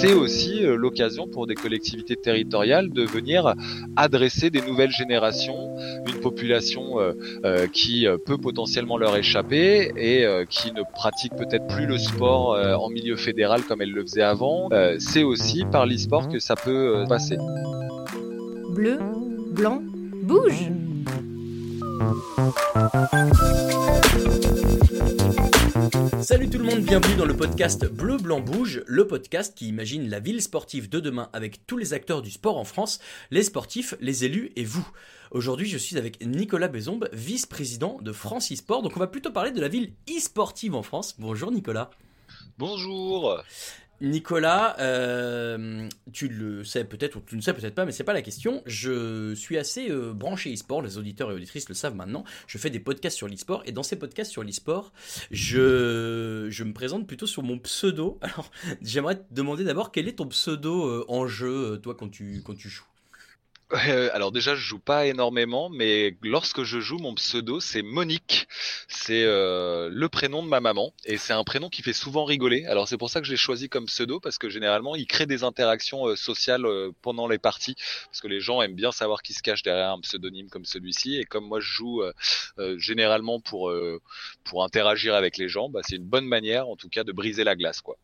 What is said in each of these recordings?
c'est aussi l'occasion pour des collectivités territoriales de venir adresser des nouvelles générations, une population qui peut potentiellement leur échapper et qui ne pratique peut-être plus le sport en milieu fédéral comme elle le faisait avant. c'est aussi par l'e-sport que ça peut passer. Bleu, blanc, bouge Salut tout le monde, bienvenue dans le podcast Bleu Blanc Bouge, le podcast qui imagine la ville sportive de demain avec tous les acteurs du sport en France, les sportifs, les élus et vous. Aujourd'hui, je suis avec Nicolas Bézombe, vice-président de France e-sport. Donc on va plutôt parler de la ville e-sportive en France. Bonjour Nicolas. Bonjour. Nicolas, euh, tu le sais peut-être ou tu ne sais peut-être pas, mais c'est pas la question. Je suis assez euh, branché e-sport, les auditeurs et auditrices le savent maintenant. Je fais des podcasts sur l'e-sport et dans ces podcasts sur l'e-sport, je, me présente plutôt sur mon pseudo. Alors, j'aimerais te demander d'abord quel est ton pseudo euh, en jeu, toi, quand tu joues? Euh, alors déjà, je joue pas énormément, mais lorsque je joue, mon pseudo c'est Monique. C'est euh, le prénom de ma maman et c'est un prénom qui fait souvent rigoler. Alors c'est pour ça que j'ai choisi comme pseudo parce que généralement, il crée des interactions euh, sociales pendant les parties parce que les gens aiment bien savoir qui se cache derrière un pseudonyme comme celui-ci et comme moi je joue généralement pour pour interagir avec les gens, bah, c'est une bonne manière en tout cas de briser la glace quoi.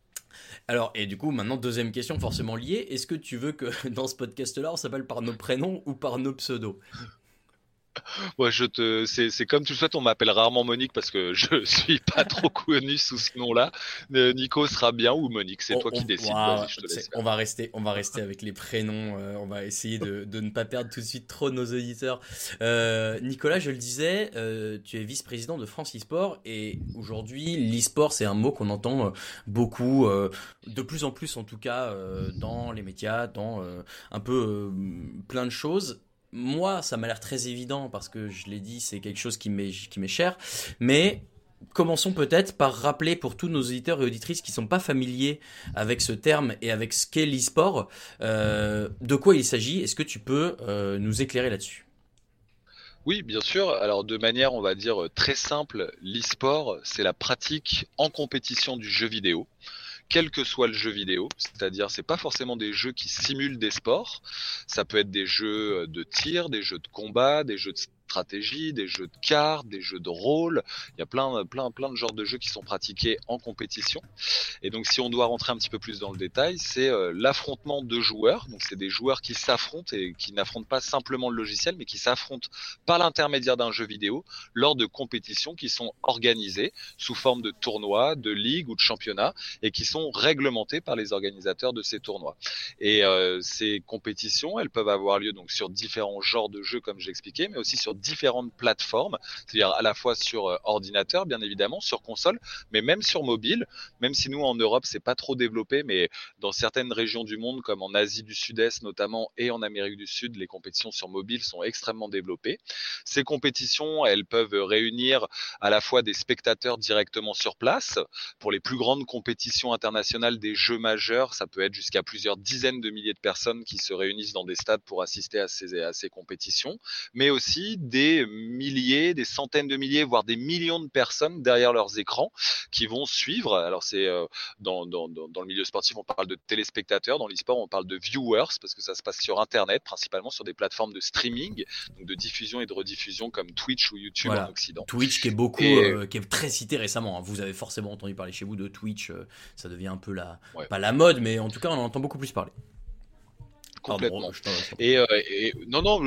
Alors, et du coup, maintenant, deuxième question forcément liée. Est-ce que tu veux que dans ce podcast-là, on s'appelle par nos prénoms ou par nos pseudos? Ouais, je te, c'est, comme tu le souhaites, on m'appelle rarement Monique parce que je suis pas trop connu sous ce nom-là. Euh, Nico sera bien ou Monique, c'est toi qui décides. on va rester, on va rester avec les prénoms. Euh, on va essayer de, ne pas perdre tout de suite trop nos auditeurs. Euh, Nicolas, je le disais, tu es vice-président de France e-sport et aujourd'hui, l'e-sport, c'est un mot qu'on entend beaucoup, de plus en plus en tout cas, dans les médias, dans un peu plein de choses moi, ça m'a l'air très évident parce que je l'ai dit, c'est quelque chose qui m'est cher. Mais commençons peut-être par rappeler pour tous nos auditeurs et auditrices qui ne sont pas familiers avec ce terme et avec ce qu'est l'e-sport, euh, de quoi il s'agit. Est-ce que tu peux euh, nous éclairer là-dessus? Oui, bien sûr. Alors de manière, on va dire, très simple, l'e-sport, c'est la pratique en compétition du jeu vidéo quel que soit le jeu vidéo. C'est-à-dire, c'est pas forcément des jeux qui simulent des sports. Ça peut être des jeux de tir, des jeux de combat, des jeux de des jeux de cartes, des jeux de rôle. Il y a plein, plein, plein de genres de jeux qui sont pratiqués en compétition. Et donc, si on doit rentrer un petit peu plus dans le détail, c'est euh, l'affrontement de joueurs. Donc, c'est des joueurs qui s'affrontent et qui n'affrontent pas simplement le logiciel, mais qui s'affrontent par l'intermédiaire d'un jeu vidéo lors de compétitions qui sont organisées sous forme de tournois, de ligues ou de championnats et qui sont réglementées par les organisateurs de ces tournois. Et euh, ces compétitions, elles peuvent avoir lieu donc sur différents genres de jeux, comme j'expliquais, mais aussi sur différentes plateformes, c'est-à-dire à la fois sur euh, ordinateur, bien évidemment, sur console, mais même sur mobile. Même si nous en Europe c'est pas trop développé, mais dans certaines régions du monde, comme en Asie du Sud-Est notamment et en Amérique du Sud, les compétitions sur mobile sont extrêmement développées. Ces compétitions, elles peuvent réunir à la fois des spectateurs directement sur place. Pour les plus grandes compétitions internationales des jeux majeurs, ça peut être jusqu'à plusieurs dizaines de milliers de personnes qui se réunissent dans des stades pour assister à ces, à ces compétitions, mais aussi des milliers, des centaines de milliers, voire des millions de personnes derrière leurs écrans qui vont suivre. Alors c'est euh, dans, dans, dans, le milieu sportif, on parle de téléspectateurs, dans l'e-sport, on parle de viewers parce que ça se passe sur Internet, principalement sur des plateformes de streaming, donc de diffusion et de rediffusion comme Twitch ou YouTube en Occident. Twitch qui est beaucoup, euh, qui est très cité récemment. Hein. Vous avez forcément entendu parler chez vous de Twitch. Euh, ça devient un peu la, pas la mode, mais en tout cas on en entend beaucoup plus parler complètement. et, euh, et, non, non,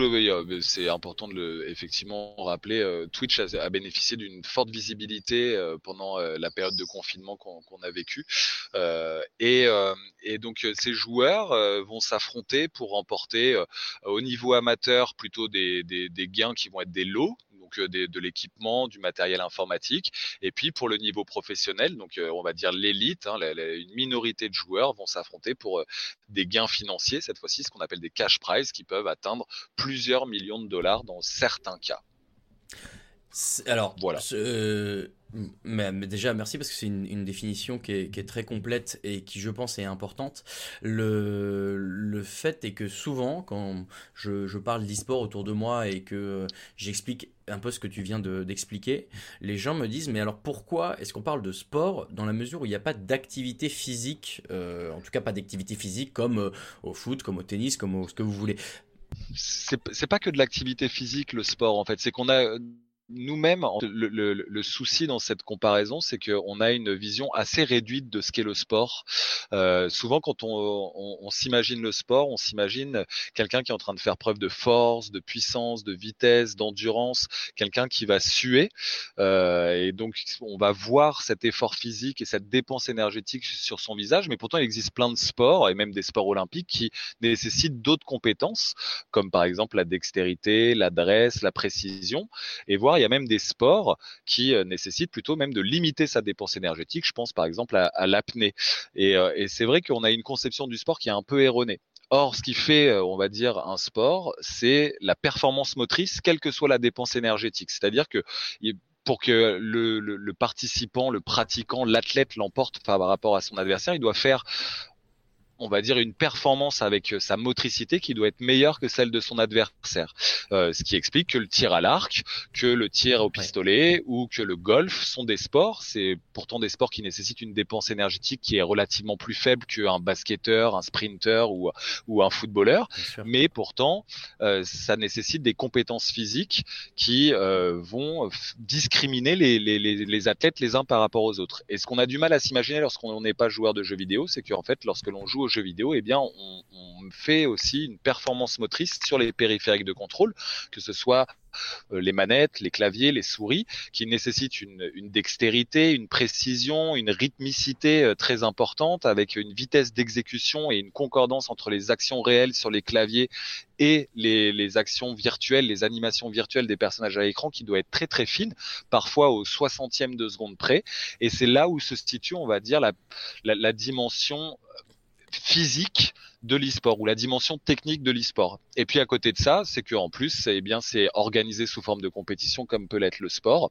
c'est important de le effectivement rappeler. Euh, Twitch a, bénéficié d'une forte visibilité euh, pendant la période de confinement qu'on a vécu. Et, et, donc ces joueurs vont s'affronter pour remporter au niveau amateur plutôt des, des, des gains qui vont être des lots de l'équipement, du matériel informatique. Et puis pour le niveau professionnel, donc euh, on va dire l'élite, hein, une minorité de joueurs vont s'affronter pour euh, des gains financiers, cette fois-ci ce qu'on appelle des cash prizes qui peuvent atteindre plusieurs millions de dollars dans certains cas. Alors, voilà. Mais, déjà, merci parce que c'est une, définition qui est, très complète et qui, je pense, est importante. Le, le fait est que souvent, quand je, parle d'e-sport autour de moi et que j'explique un peu ce que tu viens d'expliquer, les gens me disent, mais alors pourquoi est-ce qu'on parle de sport dans la mesure où il n'y a pas d'activité physique, euh, en tout cas pas d'activité physique comme euh, au foot, comme au tennis, comme au, ce que vous voulez? C'est pas que de l'activité physique le sport en fait, c'est qu'on a nous-mêmes, le, le, le, souci dans cette comparaison, c'est qu'on a une vision assez réduite de ce qu'est le sport. Euh, souvent, quand on, on, on s'imagine le sport, on s'imagine quelqu'un qui est en train de faire preuve de force, de puissance, de vitesse, d'endurance, quelqu'un qui va suer. Euh, et donc, on va voir cet effort physique et cette dépense énergétique sur son visage. Mais pourtant, il existe plein de sports, et même des sports olympiques, qui nécessitent d'autres compétences, comme par exemple la dextérité, l'adresse, la précision. Et voir il y a même des sports qui euh, nécessitent plutôt même de limiter sa dépense énergétique. Je pense par exemple à, l'apnée. Euh, et, c'est vrai qu'on a une conception du sport qui est un peu erronée. Or, ce qui fait, euh, on va dire, un sport, c'est la performance motrice, quelle que soit la dépense énergétique. C'est-à-dire que pour que le, le, participant, le pratiquant, l'athlète l'emporte par rapport à son adversaire, il doit faire on va dire une performance avec euh, sa motricité qui doit être meilleure que celle de son adversaire. Euh, ce qui explique que le tir à l'arc, que le tir au pistolet ou que le golf sont des sports. C'est pourtant des sports qui nécessitent une dépense énergétique qui est relativement plus faible qu'un basketteur, un sprinter ou, ou un footballeur. Mais pourtant, euh, ça nécessite des compétences physiques qui vont discriminer les, les, les, athlètes les uns par rapport aux autres. Et ce qu'on a du mal à s'imaginer lorsqu'on n'est pas joueur de jeux vidéo, c'est qu'en fait, lorsque l'on joue jeux vidéo, eh bien, on, fait aussi une performance motrice sur les périphériques de contrôle, que ce soit euh, les manettes, les claviers, les souris, qui nécessitent une, dextérité, une précision, une rythmicité euh, très importante, avec une vitesse d'exécution et une concordance entre les actions réelles sur les claviers et les, actions virtuelles, les animations virtuelles des personnages à l'écran qui doit être très très fine, parfois au soixantième de seconde près. Et c'est là où se situe, on va dire, la dimension physique de l'e-sport ou la dimension technique de l'e-sport. Et puis à côté de ça, c'est que en plus, eh bien, c'est organisé sous forme de compétition comme peut l'être le sport.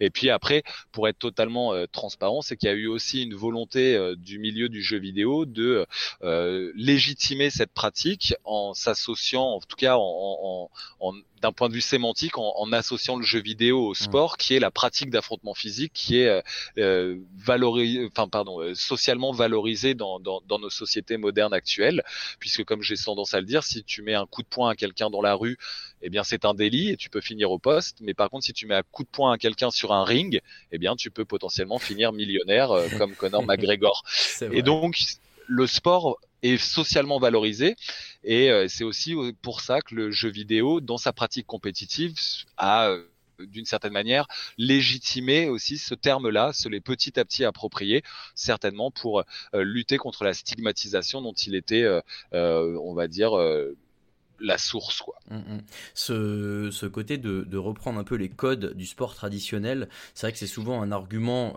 Et puis après, pour être totalement euh, transparent, c'est qu'il y a eu aussi une volonté euh, du milieu du jeu vidéo de euh, légitimer cette pratique en s'associant, en tout cas en, en, d'un point de vue sémantique, en, associant le jeu vidéo au mmh. sport, qui est la pratique d'affrontement physique, qui est euh, valorisé, enfin pardon, socialement valorisé dans, dans, dans nos sociétés modernes actuelles puisque comme j'ai tendance à le dire, si tu mets un coup de poing à quelqu'un dans la rue, eh bien c'est un délit et tu peux finir au poste. Mais par contre, si tu mets un coup de poing à quelqu'un sur un ring, eh bien tu peux potentiellement finir millionnaire euh, comme Conor McGregor. Et donc le sport est socialement valorisé et euh, c'est aussi pour ça que le jeu vidéo, dans sa pratique compétitive, a euh, d'une certaine manière légitimer aussi ce terme-là, se l'est petit à petit approprié, certainement pour euh, lutter contre la stigmatisation dont il était, euh, euh, on va dire, la source. Mm, mm. Ce, côté de, reprendre un peu les codes du sport traditionnel, c'est vrai que c'est souvent un argument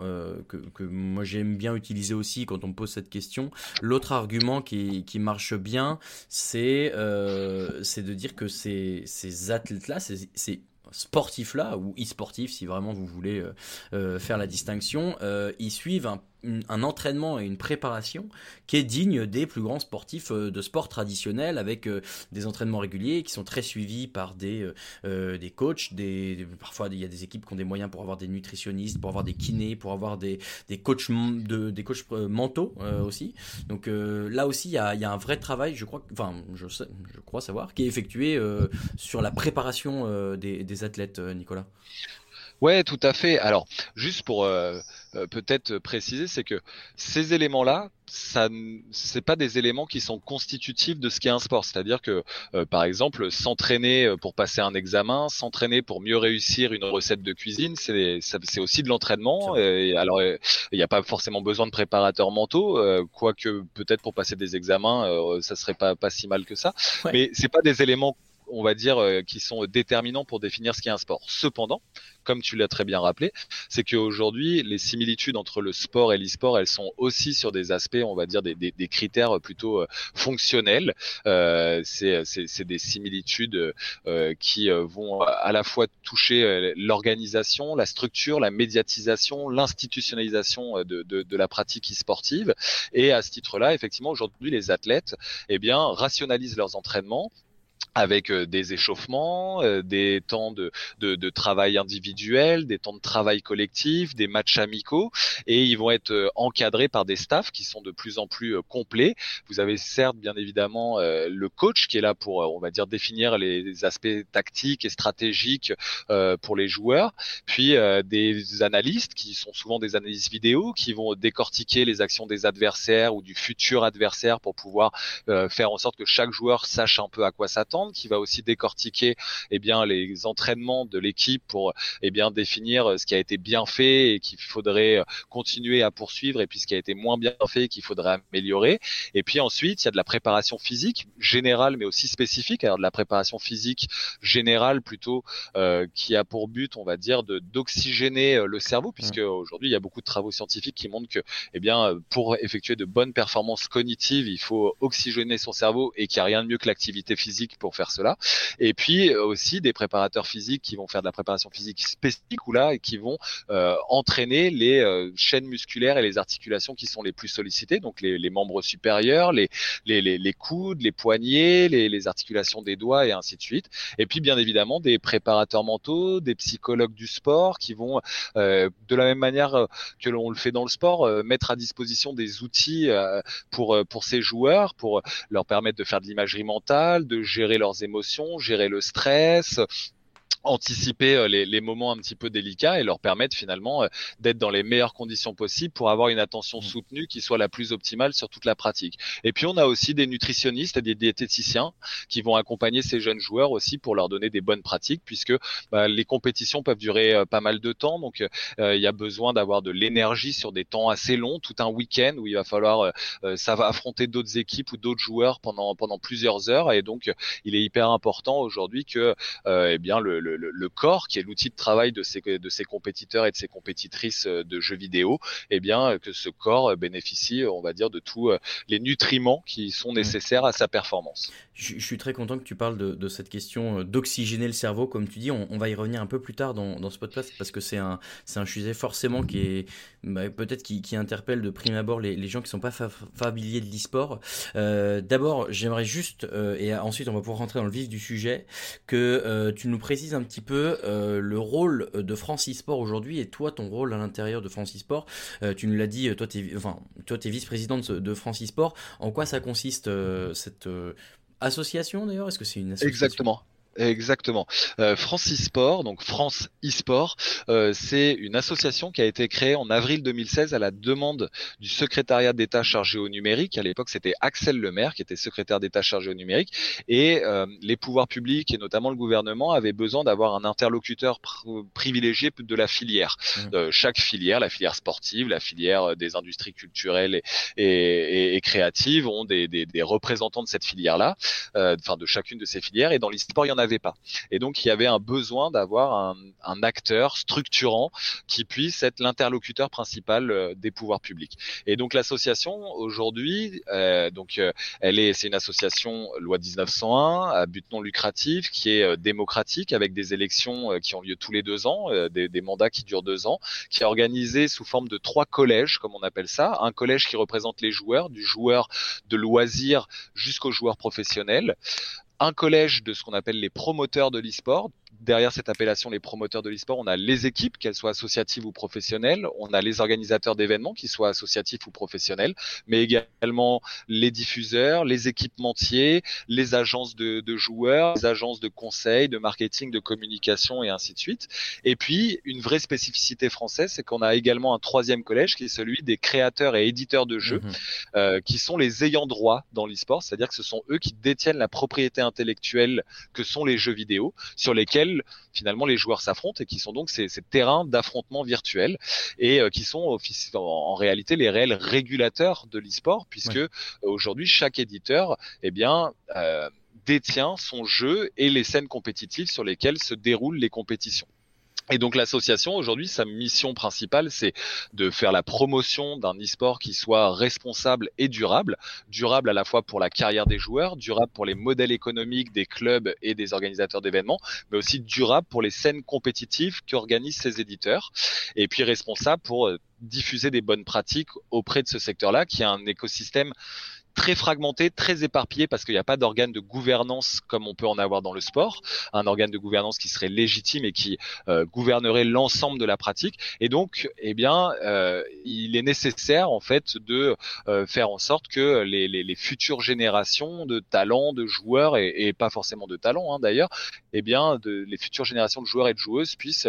que, moi j'aime bien utiliser aussi quand on me pose cette question. L'autre argument qui, marche bien, c'est de dire que ces, ces athlètes-là, c'est sportifs là, ou e-sportifs si vraiment vous voulez euh, euh, faire la distinction, euh, ils suivent un un entraînement et une préparation qui est digne des plus grands sportifs euh, de sport traditionnels avec euh, des entraînements réguliers qui sont très suivis par des, euh, des coachs. Des, parfois, il y a des équipes qui ont des moyens pour avoir des nutritionnistes, pour avoir des kinés, pour avoir des, des coachs, de, des coachs mentaux aussi. Donc là aussi, il y, a, il y, a, un vrai travail, je crois, enfin, je, je crois savoir, qui est effectué sur la préparation des, des athlètes, Nicolas. Ouais, tout à fait. Alors, juste pour peut-être préciser, c'est que ces éléments-là, ça, c'est pas des éléments qui sont constitutifs de ce qu'est un sport. C'est-à-dire que, euh, par exemple, s'entraîner pour passer un examen, s'entraîner pour mieux réussir une recette de cuisine, c'est, c'est aussi de l'entraînement. Et alors, il n'y a pas forcément besoin de préparateurs mentaux, quoique peut-être pour passer des examens, ça serait pas pas si mal que ça. Mais c'est pas des éléments on va dire, qui sont déterminants pour définir ce qu'est un sport. Cependant, comme tu l'as très bien rappelé, c'est qu'aujourd'hui, les similitudes entre le sport et l'e-sport, elles sont aussi sur des aspects, on va dire, des, des, critères plutôt fonctionnels. Euh, c'est des similitudes euh, qui vont à la fois toucher l'organisation, la structure, la médiatisation, l'institutionnalisation de, de, de, la pratique e-sportive. Et à ce titre-là, effectivement, aujourd'hui, les athlètes, eh bien, rationalisent leurs entraînements, avec euh, des échauffements, euh, des temps de, de, de, travail individuel, des temps de travail collectif, des matchs amicaux, et ils vont être euh, encadrés par des staffs qui sont de plus en plus complets. Vous avez certes bien évidemment le coach qui est là pour, on va dire, définir les aspects tactiques et stratégiques pour les joueurs, puis des analystes qui sont souvent des analystes vidéo qui vont décortiquer les actions des adversaires ou du futur adversaire pour pouvoir faire en sorte que chaque joueur sache un peu à quoi s'attendre qui va aussi décortiquer eh bien les entraînements de l'équipe pour eh bien définir euh, ce qui a été bien fait et qu'il faudrait euh, continuer à poursuivre et puis ce qui a été moins bien fait et qu'il faudrait améliorer. Et puis ensuite, il y a de la préparation physique générale mais aussi spécifique. Alors de la préparation physique générale plutôt euh, qui a pour but, on va dire, de d'oxygéner le cerveau puisque aujourd'hui il y a beaucoup de travaux scientifiques qui montrent que eh bien pour effectuer de bonnes performances cognitives, il faut oxygéner son cerveau et qu'il n'y a rien de mieux que l'activité physique pour faire cela. Et puis euh, aussi des préparateurs physiques qui vont faire de la préparation physique spécifique ou là et qui vont euh, entraîner les euh, chaînes musculaires et les articulations qui sont les plus sollicitées, donc les, les membres supérieurs, les, les, les, les, coudes, les poignets, les, les articulations des doigts et ainsi de suite. Et puis bien évidemment des préparateurs mentaux, des psychologues du sport qui vont de la même manière que l'on le fait dans le sport mettre à disposition des outils pour pour ces joueurs pour leur permettre de faire de l'imagerie mentale, de gérer leurs émotions, gérer le stress, anticiper euh, les, les, moments un petit peu délicats et leur permettre finalement euh, d'être dans les meilleures conditions possibles pour avoir une attention mmh. soutenue qui soit la plus optimale sur toute la pratique. Et puis on a aussi des nutritionnistes et des diététiciens qui vont accompagner ces jeunes joueurs aussi pour leur donner des bonnes pratiques puisque bah, les compétitions peuvent durer euh, pas mal de temps donc il y a besoin d'avoir de l'énergie sur des temps assez longs, tout un week-end où il va falloir ça va affronter d'autres équipes ou d'autres joueurs pendant pendant plusieurs heures et donc il est hyper important aujourd'hui que eh bien le le, corps, qui est l'outil de travail de ces, de ces compétiteurs et de ces compétitrices euh, de jeux vidéo, eh bien euh, que ce corps euh, bénéficie, on va dire, de tous les nutriments qui sont nécessaires à sa performance. Je, suis très content que tu parles de, cette question d'oxygéner le cerveau, comme tu dis. On, va y revenir un peu plus tard dans, ce podcast parce que c'est un, un sujet forcément qui est bah, peut-être qui, interpelle de prime abord les, les gens qui sont pas familiers de l'e-sport. D'abord, j'aimerais juste, et ensuite on va pouvoir rentrer dans le vif du sujet, que tu nous précises un petit peu euh, le rôle de Francis Sport aujourd'hui et toi ton rôle à l'intérieur de Francis Sport. Euh, tu nous l'as dit, toi tu es, enfin, toi, es vice-présidente de, Francis Sport. En quoi ça consiste euh, cette association d'ailleurs? Est-ce que c'est une association? Exactement. Exactement. Euh, France e-sport, donc France e-sport, euh, c'est une association qui a été créée en avril 2016 à la demande du secrétariat d'État chargé au numérique. À l'époque, c'était Axel Lemaire qui était secrétaire d'État chargé au numérique. Et euh, les pouvoirs publics et notamment le gouvernement avaient besoin d'avoir un interlocuteur privilégié de la filière. Mmh. chaque filière, la filière sportive, la filière des industries culturelles et, et, et créatives ont des, des, des, représentants de cette filière-là, enfin de chacune de ces filières. Et dans l'e-sport, il y en avait Et donc il y avait un besoin d'avoir un, acteur structurant qui puisse être l'interlocuteur principal euh, des pouvoirs publics. Et donc l'association aujourd'hui, euh, donc euh, elle est, c'est une association loi 1901 à but non lucratif qui est démocratique avec des élections qui ont lieu tous les deux ans, des, des mandats qui durent deux ans, qui est organisée sous forme de trois collèges comme on appelle ça, un collège qui représente les joueurs, du joueur de loisirs jusqu'au joueur professionnel, un collège de ce qu'on appelle les promoteurs de l'e-sport, derrière cette appellation les promoteurs de l'e-sport, on a les équipes, qu'elles soient associatives ou professionnelles, on a les organisateurs d'événements, qu'ils soient associatifs ou professionnels, mais également les diffuseurs, les équipementiers, les agences de, joueurs, les agences de conseil, de marketing, de communication et ainsi de suite. Et puis, une vraie spécificité française, c'est qu'on a également un troisième collège qui est celui des créateurs et éditeurs de jeux, mhm. euh, qui sont les ayants droit dans l'e-sport, c'est-à-dire que ce sont eux qui détiennent la propriété intellectuelle que sont les jeux vidéo, sur lesquels finalement les joueurs s'affrontent et qui sont donc ces, terrains d'affrontement virtuels et euh, qui sont en, réalité les réels régulateurs de l'e-sport puisque aujourd'hui chaque éditeur eh bien euh, détient son jeu et les scènes compétitives sur lesquelles se déroulent les compétitions. Et donc l'association aujourd'hui, sa mission principale, c'est de faire la promotion d'un e-sport qui soit responsable et durable, durable à la fois pour la carrière des joueurs, durable pour les modèles économiques des clubs et des organisateurs d'événements, mais aussi durable pour les scènes compétitives qu'organisent ces éditeurs, et puis responsable pour euh, diffuser des bonnes pratiques auprès de ce secteur-là, qui a un écosystème très fragmenté, très éparpillé parce qu'il n'y a pas d'organe de gouvernance comme on peut en avoir dans le sport, un organe de gouvernance qui serait légitime et qui euh, gouvernerait l'ensemble de la pratique. Et donc, eh bien, euh, il est nécessaire en fait de euh, faire en sorte que les, les, les, futures générations de talents, de joueurs et, et pas forcément de talents hein, d'ailleurs, eh bien, de, les futures générations de joueurs et de joueuses puissent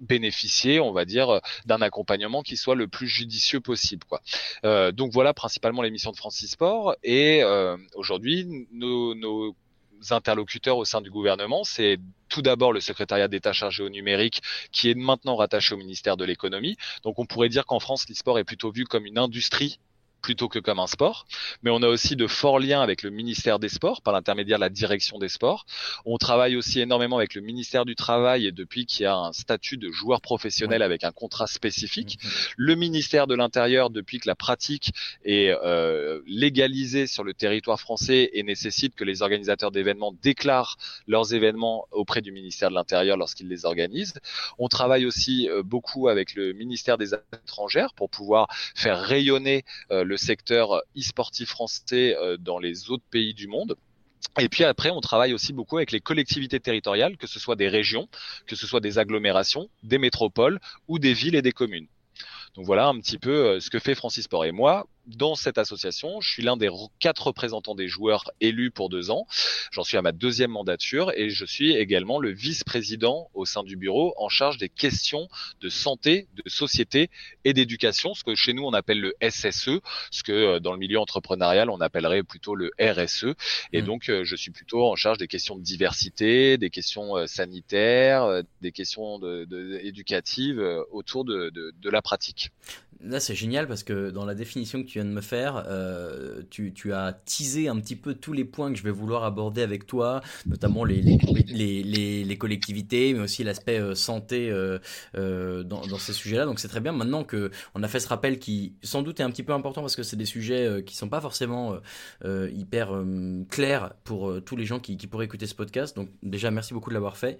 bénéficier, on va dire, d'un accompagnement qui soit le plus judicieux possible. Euh, donc voilà principalement l'émission de Francis Sport. Et euh, aujourd'hui, nos, nos interlocuteurs au sein du gouvernement, c'est tout d'abord le secrétariat d'État chargé au numérique qui est maintenant rattaché au ministère de l'économie. Donc on pourrait dire qu'en France, l'e-sport est plutôt vu comme une industrie plutôt que comme un sport. Mais on a aussi de forts liens avec le ministère des Sports par l'intermédiaire de la direction des sports. On travaille aussi énormément avec le ministère du Travail et depuis qu'il y a un statut de joueur professionnel avec un contrat spécifique. Mhm. Le ministère de l'Intérieur depuis que la pratique est euh, légalisée sur le territoire français et nécessite que les organisateurs d'événements déclarent leurs événements auprès du ministère de l'Intérieur lorsqu'ils les organisent. On travaille aussi euh, beaucoup avec le ministère des Affaires étrangères pour pouvoir faire rayonner euh, le secteur e-sportif français euh, dans les autres pays du monde. Et puis après, on travaille aussi beaucoup avec les collectivités territoriales, que ce soit des régions, que ce soit des agglomérations, des métropoles ou des villes et des communes. Donc voilà un petit peu euh, ce que fait Francis Sport. Et moi, dans cette association. Je suis l'un des quatre représentants des joueurs élus pour deux ans. J'en suis à ma deuxième mandature et je suis également le vice-président au sein du bureau en charge des questions de santé, de société et d'éducation, ce que chez nous on appelle le SSE, ce que euh, dans le milieu entrepreneurial on appellerait plutôt le RSE. Et mmh. donc euh, je suis plutôt en charge des questions de diversité, des questions euh, sanitaires, des questions de, de, éducatives autour de, de la pratique. Là, c'est génial parce que dans la définition que tu viens de me faire, euh, tu, tu, as teasé un petit peu tous les points que je vais vouloir aborder avec toi, notamment les, les, les, les collectivités, mais aussi l'aspect euh, santé euh, euh, dans, dans, ces sujets-là. Donc c'est très bien. Maintenant que on a fait ce rappel qui, sans doute, est un petit peu important parce que c'est des sujets euh, qui sont pas forcément euh, hyper clairs pour tous les gens qui, qui pourraient écouter ce podcast. Donc déjà, merci beaucoup de l'avoir fait.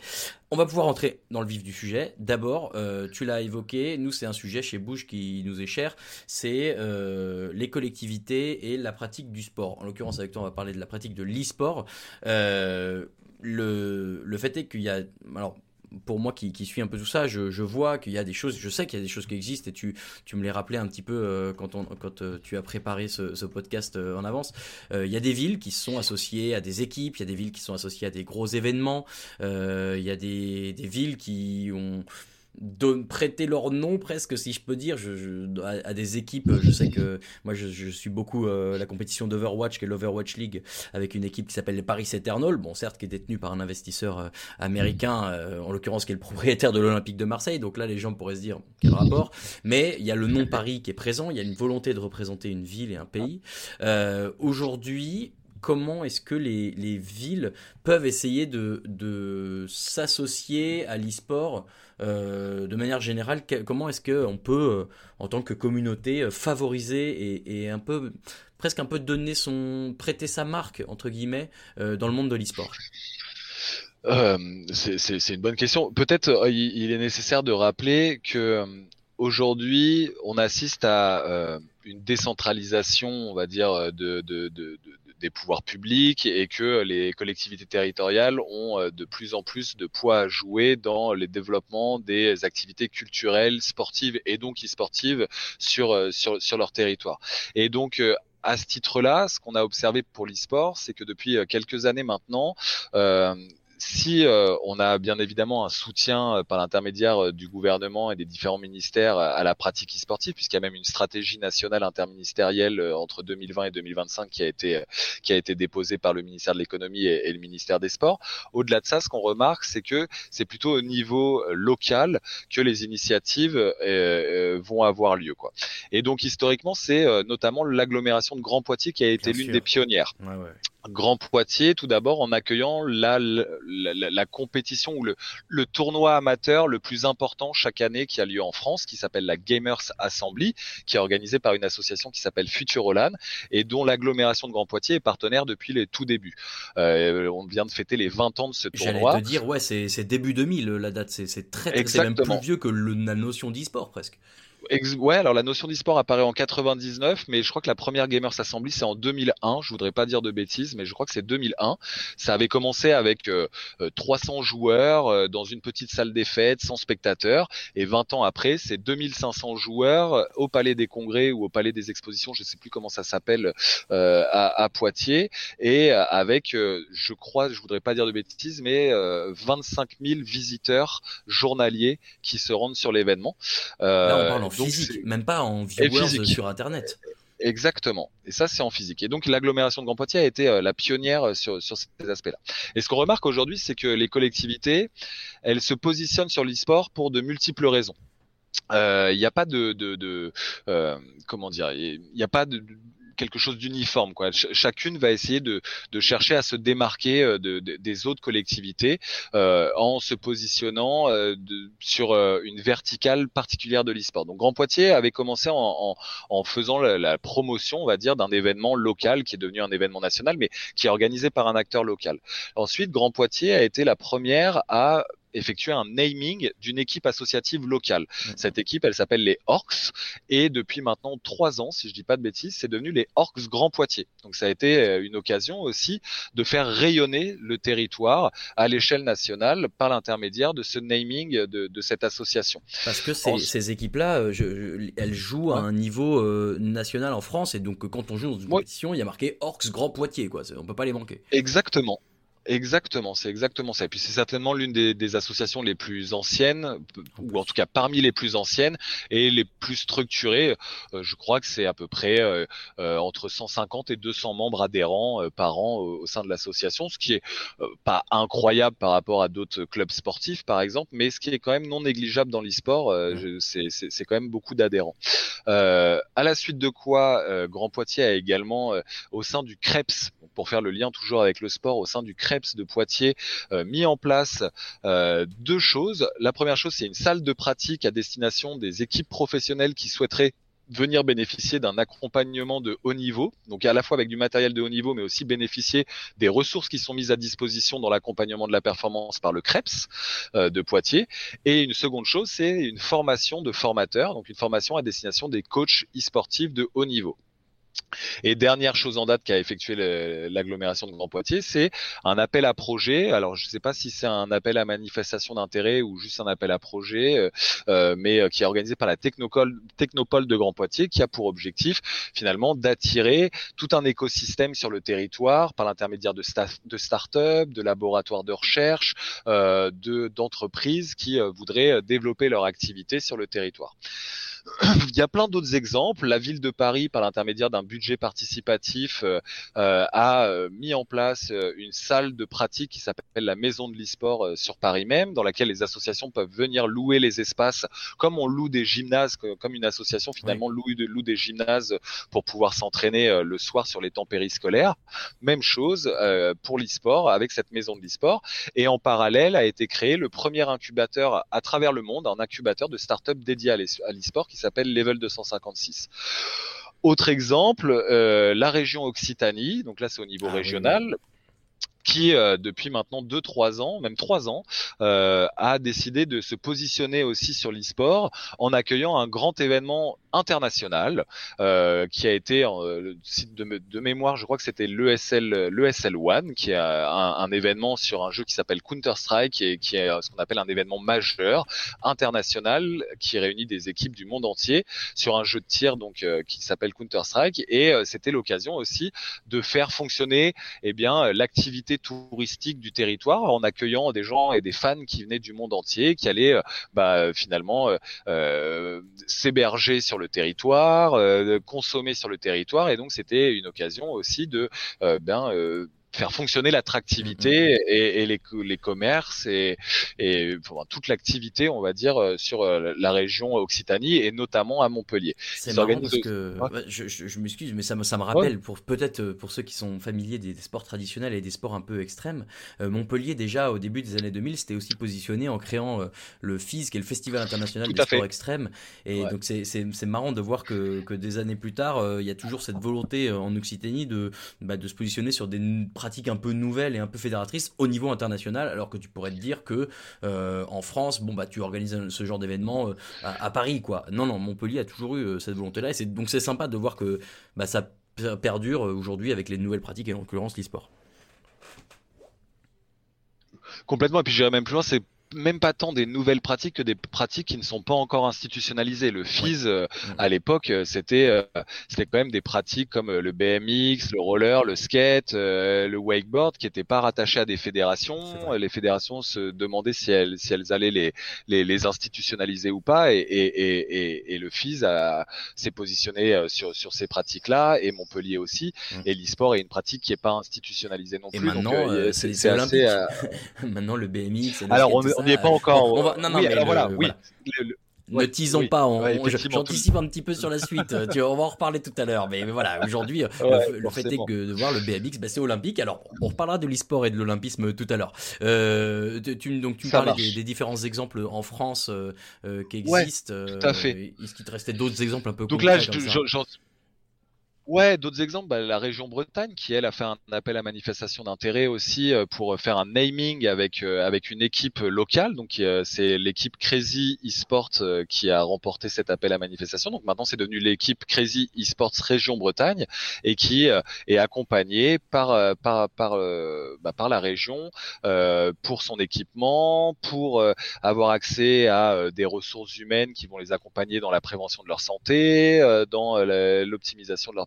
On va pouvoir entrer dans le vif du sujet. D'abord, tu l'as évoqué, nous c'est un sujet chez Bouge qui nous est cher, c'est euh, les collectivités et la pratique du sport. En l'occurrence, avec toi, on va parler de la pratique de l'e-sport. Euh, le, le fait est qu'il y a... Alors, pour moi qui, qui, suis un peu tout ça, je, je vois qu'il y a des choses, je sais qu'il y a des choses qui existent et tu, tu me les rappelais un petit peu euh, quand, on, quand euh, tu as préparé ce, ce podcast euh, en avance. il y a des villes qui sont associées à des équipes, il y a des villes qui sont associées à des gros événements, il y a des, des villes qui ont de prêter leur nom presque si je peux dire. Je, à, des équipes je sais que moi je, je suis beaucoup euh, la compétition d'Overwatch qui est l'Overwatch League avec une équipe qui s'appelle les Paris Eternal bon certes qui est détenue par un investisseur euh, américain euh, en l'occurrence qui est le propriétaire de l'Olympique de Marseille. Donc là les gens pourraient se dire quel rapport. Mais il y a le nom Paris qui est présent. Il y a une volonté de représenter une ville et un pays. Aujourd'hui comment est-ce que les, les, villes peuvent essayer de, de s'associer à l'e-sport euh, de manière générale, comment est-ce qu'on peut, euh, en tant que communauté, euh, favoriser et, un peu, presque un peu donner son, prêter sa marque, entre guillemets, dans le monde de l'e-sport? C'est une bonne question. Peut-être il, est nécessaire de rappeler que aujourd'hui on assiste à une décentralisation, on va dire, de, des pouvoirs publics et que les collectivités territoriales ont euh, de plus en plus de poids à jouer dans le développement des activités culturelles, sportives et donc e-sportives sur, euh, sur, sur leur territoire. Et donc, euh, à ce titre-là, ce qu'on a observé pour l'e-sport, c'est que depuis quelques années maintenant, si euh, on a bien évidemment un soutien euh, par l'intermédiaire euh, du gouvernement et des différents ministères à la pratique e-sportive, puisqu'il y a même une stratégie nationale interministérielle entre 2020 et 2025 qui a été qui a été déposée par le ministère de l'économie et, le ministère des Sports. Au-delà de ça, ce qu'on remarque, c'est que c'est plutôt au niveau local que les initiatives vont avoir lieu, quoi. Et donc historiquement, c'est notamment l'agglomération de Grand Poitiers qui a été l'une des pionnières. Ouais, ouais Grand Poitiers, tout d'abord en accueillant la, la, compétition ou le, le, tournoi amateur le plus important chaque année qui a lieu en France, qui s'appelle la Gamers Assembly, qui est organisée par une association qui s'appelle Futurolan et dont l'agglomération de Grand Poitiers est partenaire depuis les tout débuts. Euh, on vient de fêter les 20 ans de ce tournoi. J'allais te dire, ouais, c'est début 2000 la date, c'est très, très c'est même plus vieux que la notion d'e-sport presque ouais, alors la notion d'e-sport apparaît en 99, mais je crois que la première Gamers Assembly c'est en 2001. Je voudrais pas dire de bêtises, mais je crois que c'est 2001. Ça avait commencé avec 300 euh, euh, joueurs euh, dans une petite salle des fêtes, sans spectateurs, et 20 ans après, c'est 2500 joueurs au Palais des Congrès ou au Palais des Expositions, je sais plus comment ça s'appelle, à, à, Poitiers, et avec, je crois, je voudrais pas dire de bêtises, mais 25 000 visiteurs journaliers qui se rendent sur l'événement. Là, physique, même pas en viewers sur Internet. Exactement. Et ça, c'est en physique. Et donc, l'agglomération de Grand Poitiers a été euh, la pionnière euh, sur, sur ces aspects-là. Et ce qu'on remarque aujourd'hui, c'est que les collectivités, elles se positionnent sur l'e-sport pour de multiples raisons. Il euh, n'y a pas de, de, de euh, comment dire, il n'y a pas de, quelque chose d'uniforme. Quoi. chacune va essayer de, de, chercher à se démarquer euh, de, des autres collectivités euh, en se positionnant euh, sur une verticale particulière de l'e-sport. Donc Grand Poitiers avait commencé en, en, en faisant la, la, promotion, on va dire, d'un événement local qui est devenu un événement national, mais qui est organisé par un acteur local. Ensuite, Grand Poitiers a été la première à effectuer un naming d'une équipe associative locale. Cette équipe, elle s'appelle les Orcs et depuis maintenant trois ans, si je dis pas de bêtises, c'est devenu les Orcs Grand Poitiers. Donc ça a été euh, une occasion aussi de faire rayonner le territoire à l'échelle nationale par l'intermédiaire de ce naming de, de, cette association. Parce que ces, ces équipes-là, euh, elles jouent à un niveau euh, national en France et donc quand on joue dans une compétition, il y a marqué Orcs Grand Poitiers, quoi. On peut pas les manquer. Exactement. Exactement, c'est exactement ça. Et puis c'est certainement l'une des, des, associations les plus anciennes, ou en tout cas parmi les plus anciennes et les plus structurées. Euh, je crois que c'est à peu près euh, euh, entre 150 et 200 membres adhérents par an au, sein de l'association, ce qui est pas incroyable par rapport à d'autres clubs sportifs, par exemple, mais ce qui est quand même non négligeable dans l'e-sport. c'est quand même beaucoup d'adhérents. à la suite de quoi, Grand Poitiers a également au sein du CREPS, pour faire le lien toujours avec le sport, au sein du CREPS de Poitiers euh, mis en place euh, deux choses. La première chose, c'est une salle de pratique à destination des équipes professionnelles qui souhaiteraient venir bénéficier d'un accompagnement de haut niveau, donc à la fois avec du matériel de haut niveau, mais aussi bénéficier des ressources qui sont mises à disposition dans l'accompagnement de la performance par le CREPS euh, de Poitiers. Et une seconde chose, c'est une formation de formateurs, donc une formation à destination des coachs e-sportifs de haut niveau. Et dernière chose en date qu'a effectué l'agglomération de Grand Poitiers, c'est un appel à projet. Alors je ne sais pas si c'est un appel à manifestation d'intérêt ou juste un appel à projet, euh, euh, mais euh, qui est organisé par la Technopole, de Grand Poitiers, qui a pour objectif finalement d'attirer tout un écosystème sur le territoire par l'intermédiaire de, de start-up, de laboratoires de recherche, de d'entreprises qui voudraient développer leur activité sur le territoire. Il y a plein d'autres exemples. La ville de Paris, par l'intermédiaire d'un budget participatif, euh, euh, a euh, mis en place une salle de pratique qui s'appelle la Maison de l'e-sport sur Paris même, dans laquelle les associations peuvent venir louer les espaces, comme on loue des gymnases, comme une association finalement loue, loue, des gymnases pour pouvoir s'entraîner le soir sur les temps périscolaires. Même chose pour l'e-sport avec cette Maison de l'e-sport. Et en parallèle a été créé le premier incubateur à travers le monde, un incubateur de start-up dédié à l'e-sport qui s'appelle Level 256. Autre exemple, euh, la région Occitanie, donc là c'est au niveau ah régional, qui euh, depuis maintenant 2-3 ans, même 3 ans, euh, a décidé de se positionner aussi sur l'e-sport en accueillant un grand événement international euh, qui a été euh, de, de, mémoire, je crois que c'était l'ESL l'ESL One, qui est un, un, événement sur un jeu qui s'appelle Counter Strike et qui est ce qu'on appelle un événement majeur international qui réunit des équipes du monde entier sur un jeu de tir donc qui s'appelle Counter Strike et c'était l'occasion aussi de faire fonctionner eh bien l'activité touristique du territoire en accueillant des gens et des fans qui venaient du monde entier, qui allaient euh, bah, finalement euh, euh, s'héberger sur le territoire, consommer sur le territoire, et donc c'était une occasion aussi de ben faire fonctionner l'attractivité mm-hmm. et, et, les, les commerces et, et enfin, toute l'activité, on va dire, euh, sur euh, la région Occitanie et notamment à Montpellier. C'est marrant parce que je, je, je m'excuse, mais ça me, ça me rappelle pour peut-être euh, pour ceux qui sont familiers des, sports traditionnels et des sports un peu extrêmes, Montpellier déjà au début des années 2000 c'était aussi positionné en créant le FIS qui est le Festival international des sports extrêmes. Et donc c'est marrant de voir que, que des années plus tard il y a toujours cette volonté en Occitanie de, bah, de se positionner sur des pratique un peu nouvelle et un peu fédératrice au niveau international, alors que tu pourrais te dire que euh, en France, bon bah tu organises ce genre d'événement euh, à, Paris, quoi. Non, non, Montpellier a toujours eu euh, cette volonté-là, et donc c'est sympa de voir que bah, ça perdure aujourd'hui avec les nouvelles pratiques et en l'occurrence l'e-sport. Complètement, et puis j'irais même plus loin, c'est même pas tant des nouvelles pratiques que des pratiques qui ne sont pas encore institutionnalisées. Le FIS, euh, mm. à l'époque, euh, c'était euh, c'était quand même des pratiques comme le BMX, le roller, le skate, le wakeboard, qui n'étaient pas rattachés à des fédérations. Les fédérations se demandaient si elles si elles allaient les les, les institutionnaliser ou pas, et, et, et, et le FIS s'est positionné sur sur ces pratiques-là, et Montpellier aussi. Et l'e-sport est une pratique qui est pas institutionnalisée non plus. Maintenant, c'est assez. maintenant, le BMX. Alors, on n'y est pas encore. On va... Non, non, oui, mais alors, voilà, oui. ne tisons pas, j'anticipe un petit peu sur la suite. tu, on va en reparler tout à l'heure, mais, voilà, aujourd'hui, le, fait est que de voir le BMX, bah, c'est olympique. Alors, on reparlera de l'e-sport et de l'olympisme tout à l'heure. Euh, tu, donc, tu me parlais des, différents exemples en France euh, euh, qui existent. tout à fait. Est-ce qu'il te restait d'autres exemples un peu Donc là, Ouais, d'autres exemples, bah, la région Bretagne qui elle a fait un appel à manifestation d'intérêt aussi euh, pour faire un naming avec euh, avec une équipe locale. Donc euh, c'est l'équipe Crazy Esports qui a remporté cet appel à manifestation. Donc maintenant c'est devenu l'équipe Crazy Esports région Bretagne et qui est accompagnée par par par bah, par la région pour son équipement, pour avoir accès à des ressources humaines qui vont les accompagner dans la prévention de leur santé, dans l'optimisation de leur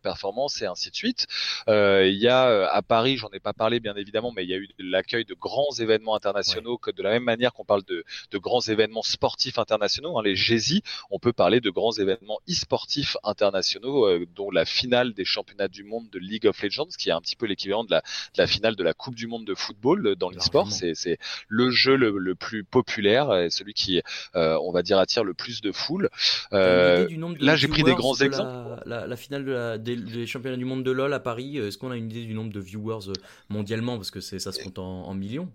et ainsi de suite. Euh, il y a euh, à Paris, j'en ai pas parlé bien évidemment, mais il y a eu l'accueil de grands événements internationaux que de la même manière qu'on parle de, de, grands événements sportifs internationaux, hein, les GESI, on peut parler de grands événements e-sportifs internationaux, euh, dont la finale des championnats du monde de League of Legends, qui est un petit peu l'équivalent de la, de la finale de la Coupe du monde de football dans l'e-sport. C'est le jeu le, le, plus populaire et celui qui, on va dire, attire le plus de foule. là, j'ai pris des grands exemples. La, la, finale de la, des, les championnats du monde de LoL à Paris, euh, est-ce qu'on a une idée du nombre de viewers euh, mondialement? Parce que ça se compte en millions.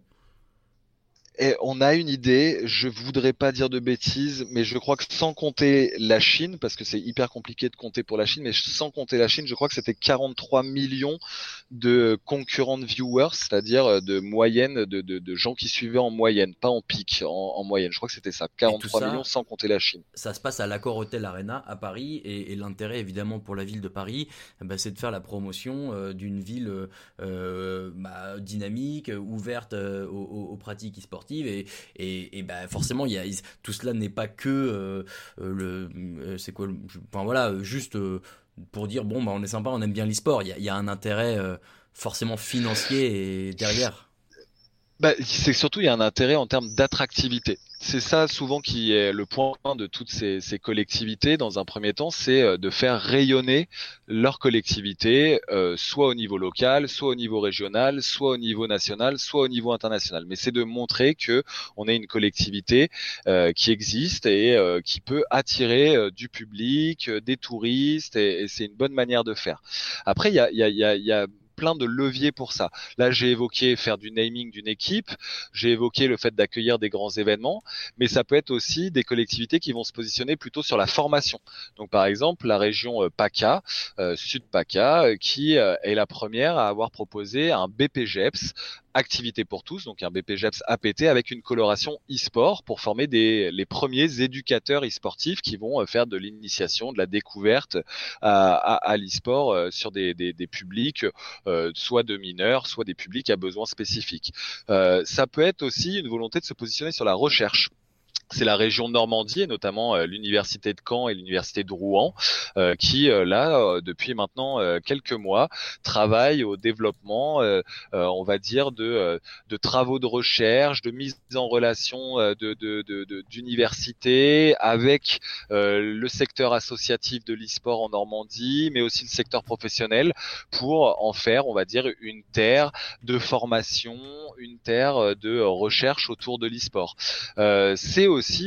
Et on a une idée, je voudrais pas dire de bêtises, mais je crois que sans compter la Chine, parce que c'est hyper compliqué de compter pour la Chine, mais sans compter la Chine, je crois que c'était 43 millions de concurrents viewers, c'est-à-dire euh, de moyenne, de, de, de, gens qui suivaient en moyenne, pas en pic, en, moyenne. Je crois que c'était ça, 43 millions sans compter la Chine. Ça se passe à l'Accor Hotel Arena à Paris, et, l'intérêt évidemment pour la ville de Paris, bah, c'est de faire la promotion euh, d'une ville euh, bah, dynamique, ouverte aux, aux, pratiques et, bah, forcément il y a, tout cela n'est pas que euh, euh, le euh, c'est quoi enfin voilà juste pour dire bon bah on est sympa on aime bien l'e-sport il y, y, a un intérêt forcément financier derrière bah, c'est surtout il y a un intérêt en termes d'attractivité. C'est ça souvent qui est le point de toutes ces, collectivités. Dans un premier temps, c'est euh, de faire rayonner leur collectivité, euh, soit au niveau local, soit au niveau régional, soit au niveau national, soit au niveau international. Mais c'est de montrer que on est une collectivité euh, qui existe et qui peut attirer du public, des touristes, et, c'est une bonne manière de faire. Après, il y a plein de leviers pour ça. Là, j'ai évoqué faire du naming d'une équipe, j'ai évoqué le fait d'accueillir des grands événements, mais ça peut être aussi des collectivités qui vont se positionner plutôt sur la formation. Donc, par exemple, la région euh, PACA, euh, Sud PACA, euh, qui est la première à avoir proposé un BPGEPS activité pour tous, donc un BPGEPS APT avec une coloration e-sport pour former des, les premiers éducateurs e-sportifs qui vont euh, faire de l'initiation, de la découverte à, à, l'e-sport euh, sur des, publics, euh, soit de mineurs, soit des publics à besoins spécifiques. ça peut être aussi une volonté de se positionner sur la recherche c'est la région Normandie et notamment euh, l'université de Caen et l'université de Rouen euh, qui euh, là depuis maintenant quelques mois travaillent au développement on va dire de, de travaux de recherche de mise en relation de d'universités avec le secteur associatif de l'e-sport en Normandie mais aussi le secteur professionnel pour en faire on va dire une terre de formation une terre de recherche autour de l'e-sport. C'est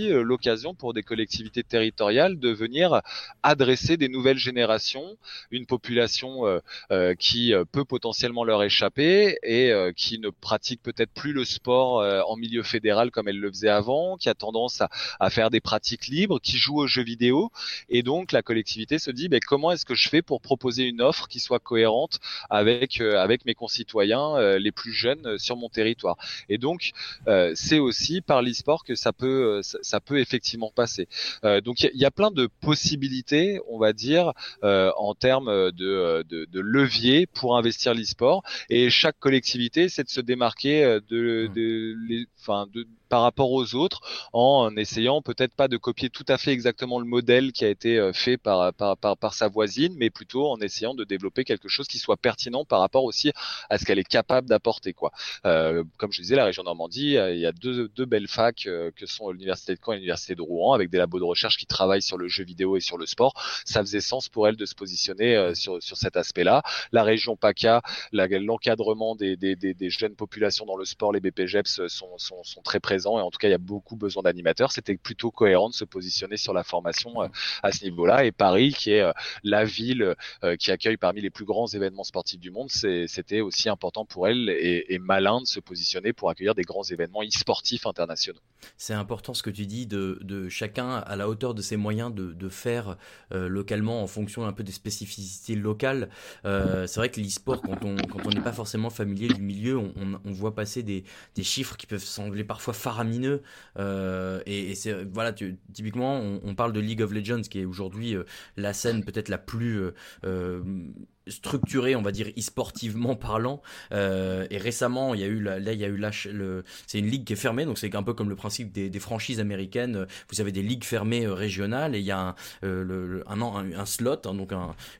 euh, l'occasion pour des collectivités territoriales de venir adresser des nouvelles générations, une population euh, euh, qui peut potentiellement leur échapper et qui ne pratique peut-être plus le sport en milieu fédéral comme elle le faisait avant, qui a tendance à, faire des pratiques libres, qui joue aux jeux vidéo. Et donc la collectivité se dit, ben, comment est-ce que je fais pour proposer une offre qui soit cohérente avec avec mes concitoyens les plus jeunes sur mon territoire? Et donc c'est aussi par l'e-sport que ça peut ça, peut effectivement passer. Euh, donc il y, a plein de possibilités, on va dire, euh, en termes de, de, de levier pour investir l'e-sport. Et chaque collectivité, c'est de se démarquer de, mmh. de, les, de par rapport aux autres en essayant peut-être pas de copier tout à fait exactement le modèle qui a été euh, fait par, par, par, sa voisine, mais plutôt en essayant de développer quelque chose qui soit pertinent par rapport aussi à ce qu'elle est capable d'apporter. quoi. Euh, comme je disais, la région Normandie, euh, il y a deux, deux belles facs que sont l'université de Caen et l'université de Rouen, avec des labos de recherche qui travaillent sur le jeu vidéo et sur le sport. Ça faisait sens pour elle de se positionner sur, sur cet aspect-là. La région PACA, l'encadrement des, des, des, des, jeunes populations dans le sport, les BPGEPS sont, sont, sont très présents et en tout cas il y a beaucoup besoin d'animateurs. C'était plutôt cohérent de se positionner sur la formation euh, à ce niveau-là. Et Paris, qui est euh, la ville euh, qui accueille parmi les plus grands événements sportifs du monde, c'était aussi important pour elle et, malin de se positionner pour accueillir des grands événements e-sportifs internationaux. C'est important ce que tu dis de, chacun à la hauteur de ses moyens de, faire localement en fonction un peu des spécificités locales. c'est vrai que l'e-sport, quand on n'est pas forcément familier du milieu, on, voit passer des, des chiffres qui peuvent sembler parfois faramineux. Euh, et, c'est voilà, typiquement, on, parle de League of Legends, qui est aujourd'hui euh, la scène peut-être la plus euh, structuré, on va dire e-sportivement parlant. Euh, et récemment, il y a eu là, il y a eu le, c'est une ligue qui est fermée, donc c'est un peu comme le principe des, franchises américaines. Vous avez des ligues fermées euh, régionales et il y a un, euh, un, un, slot, hein, donc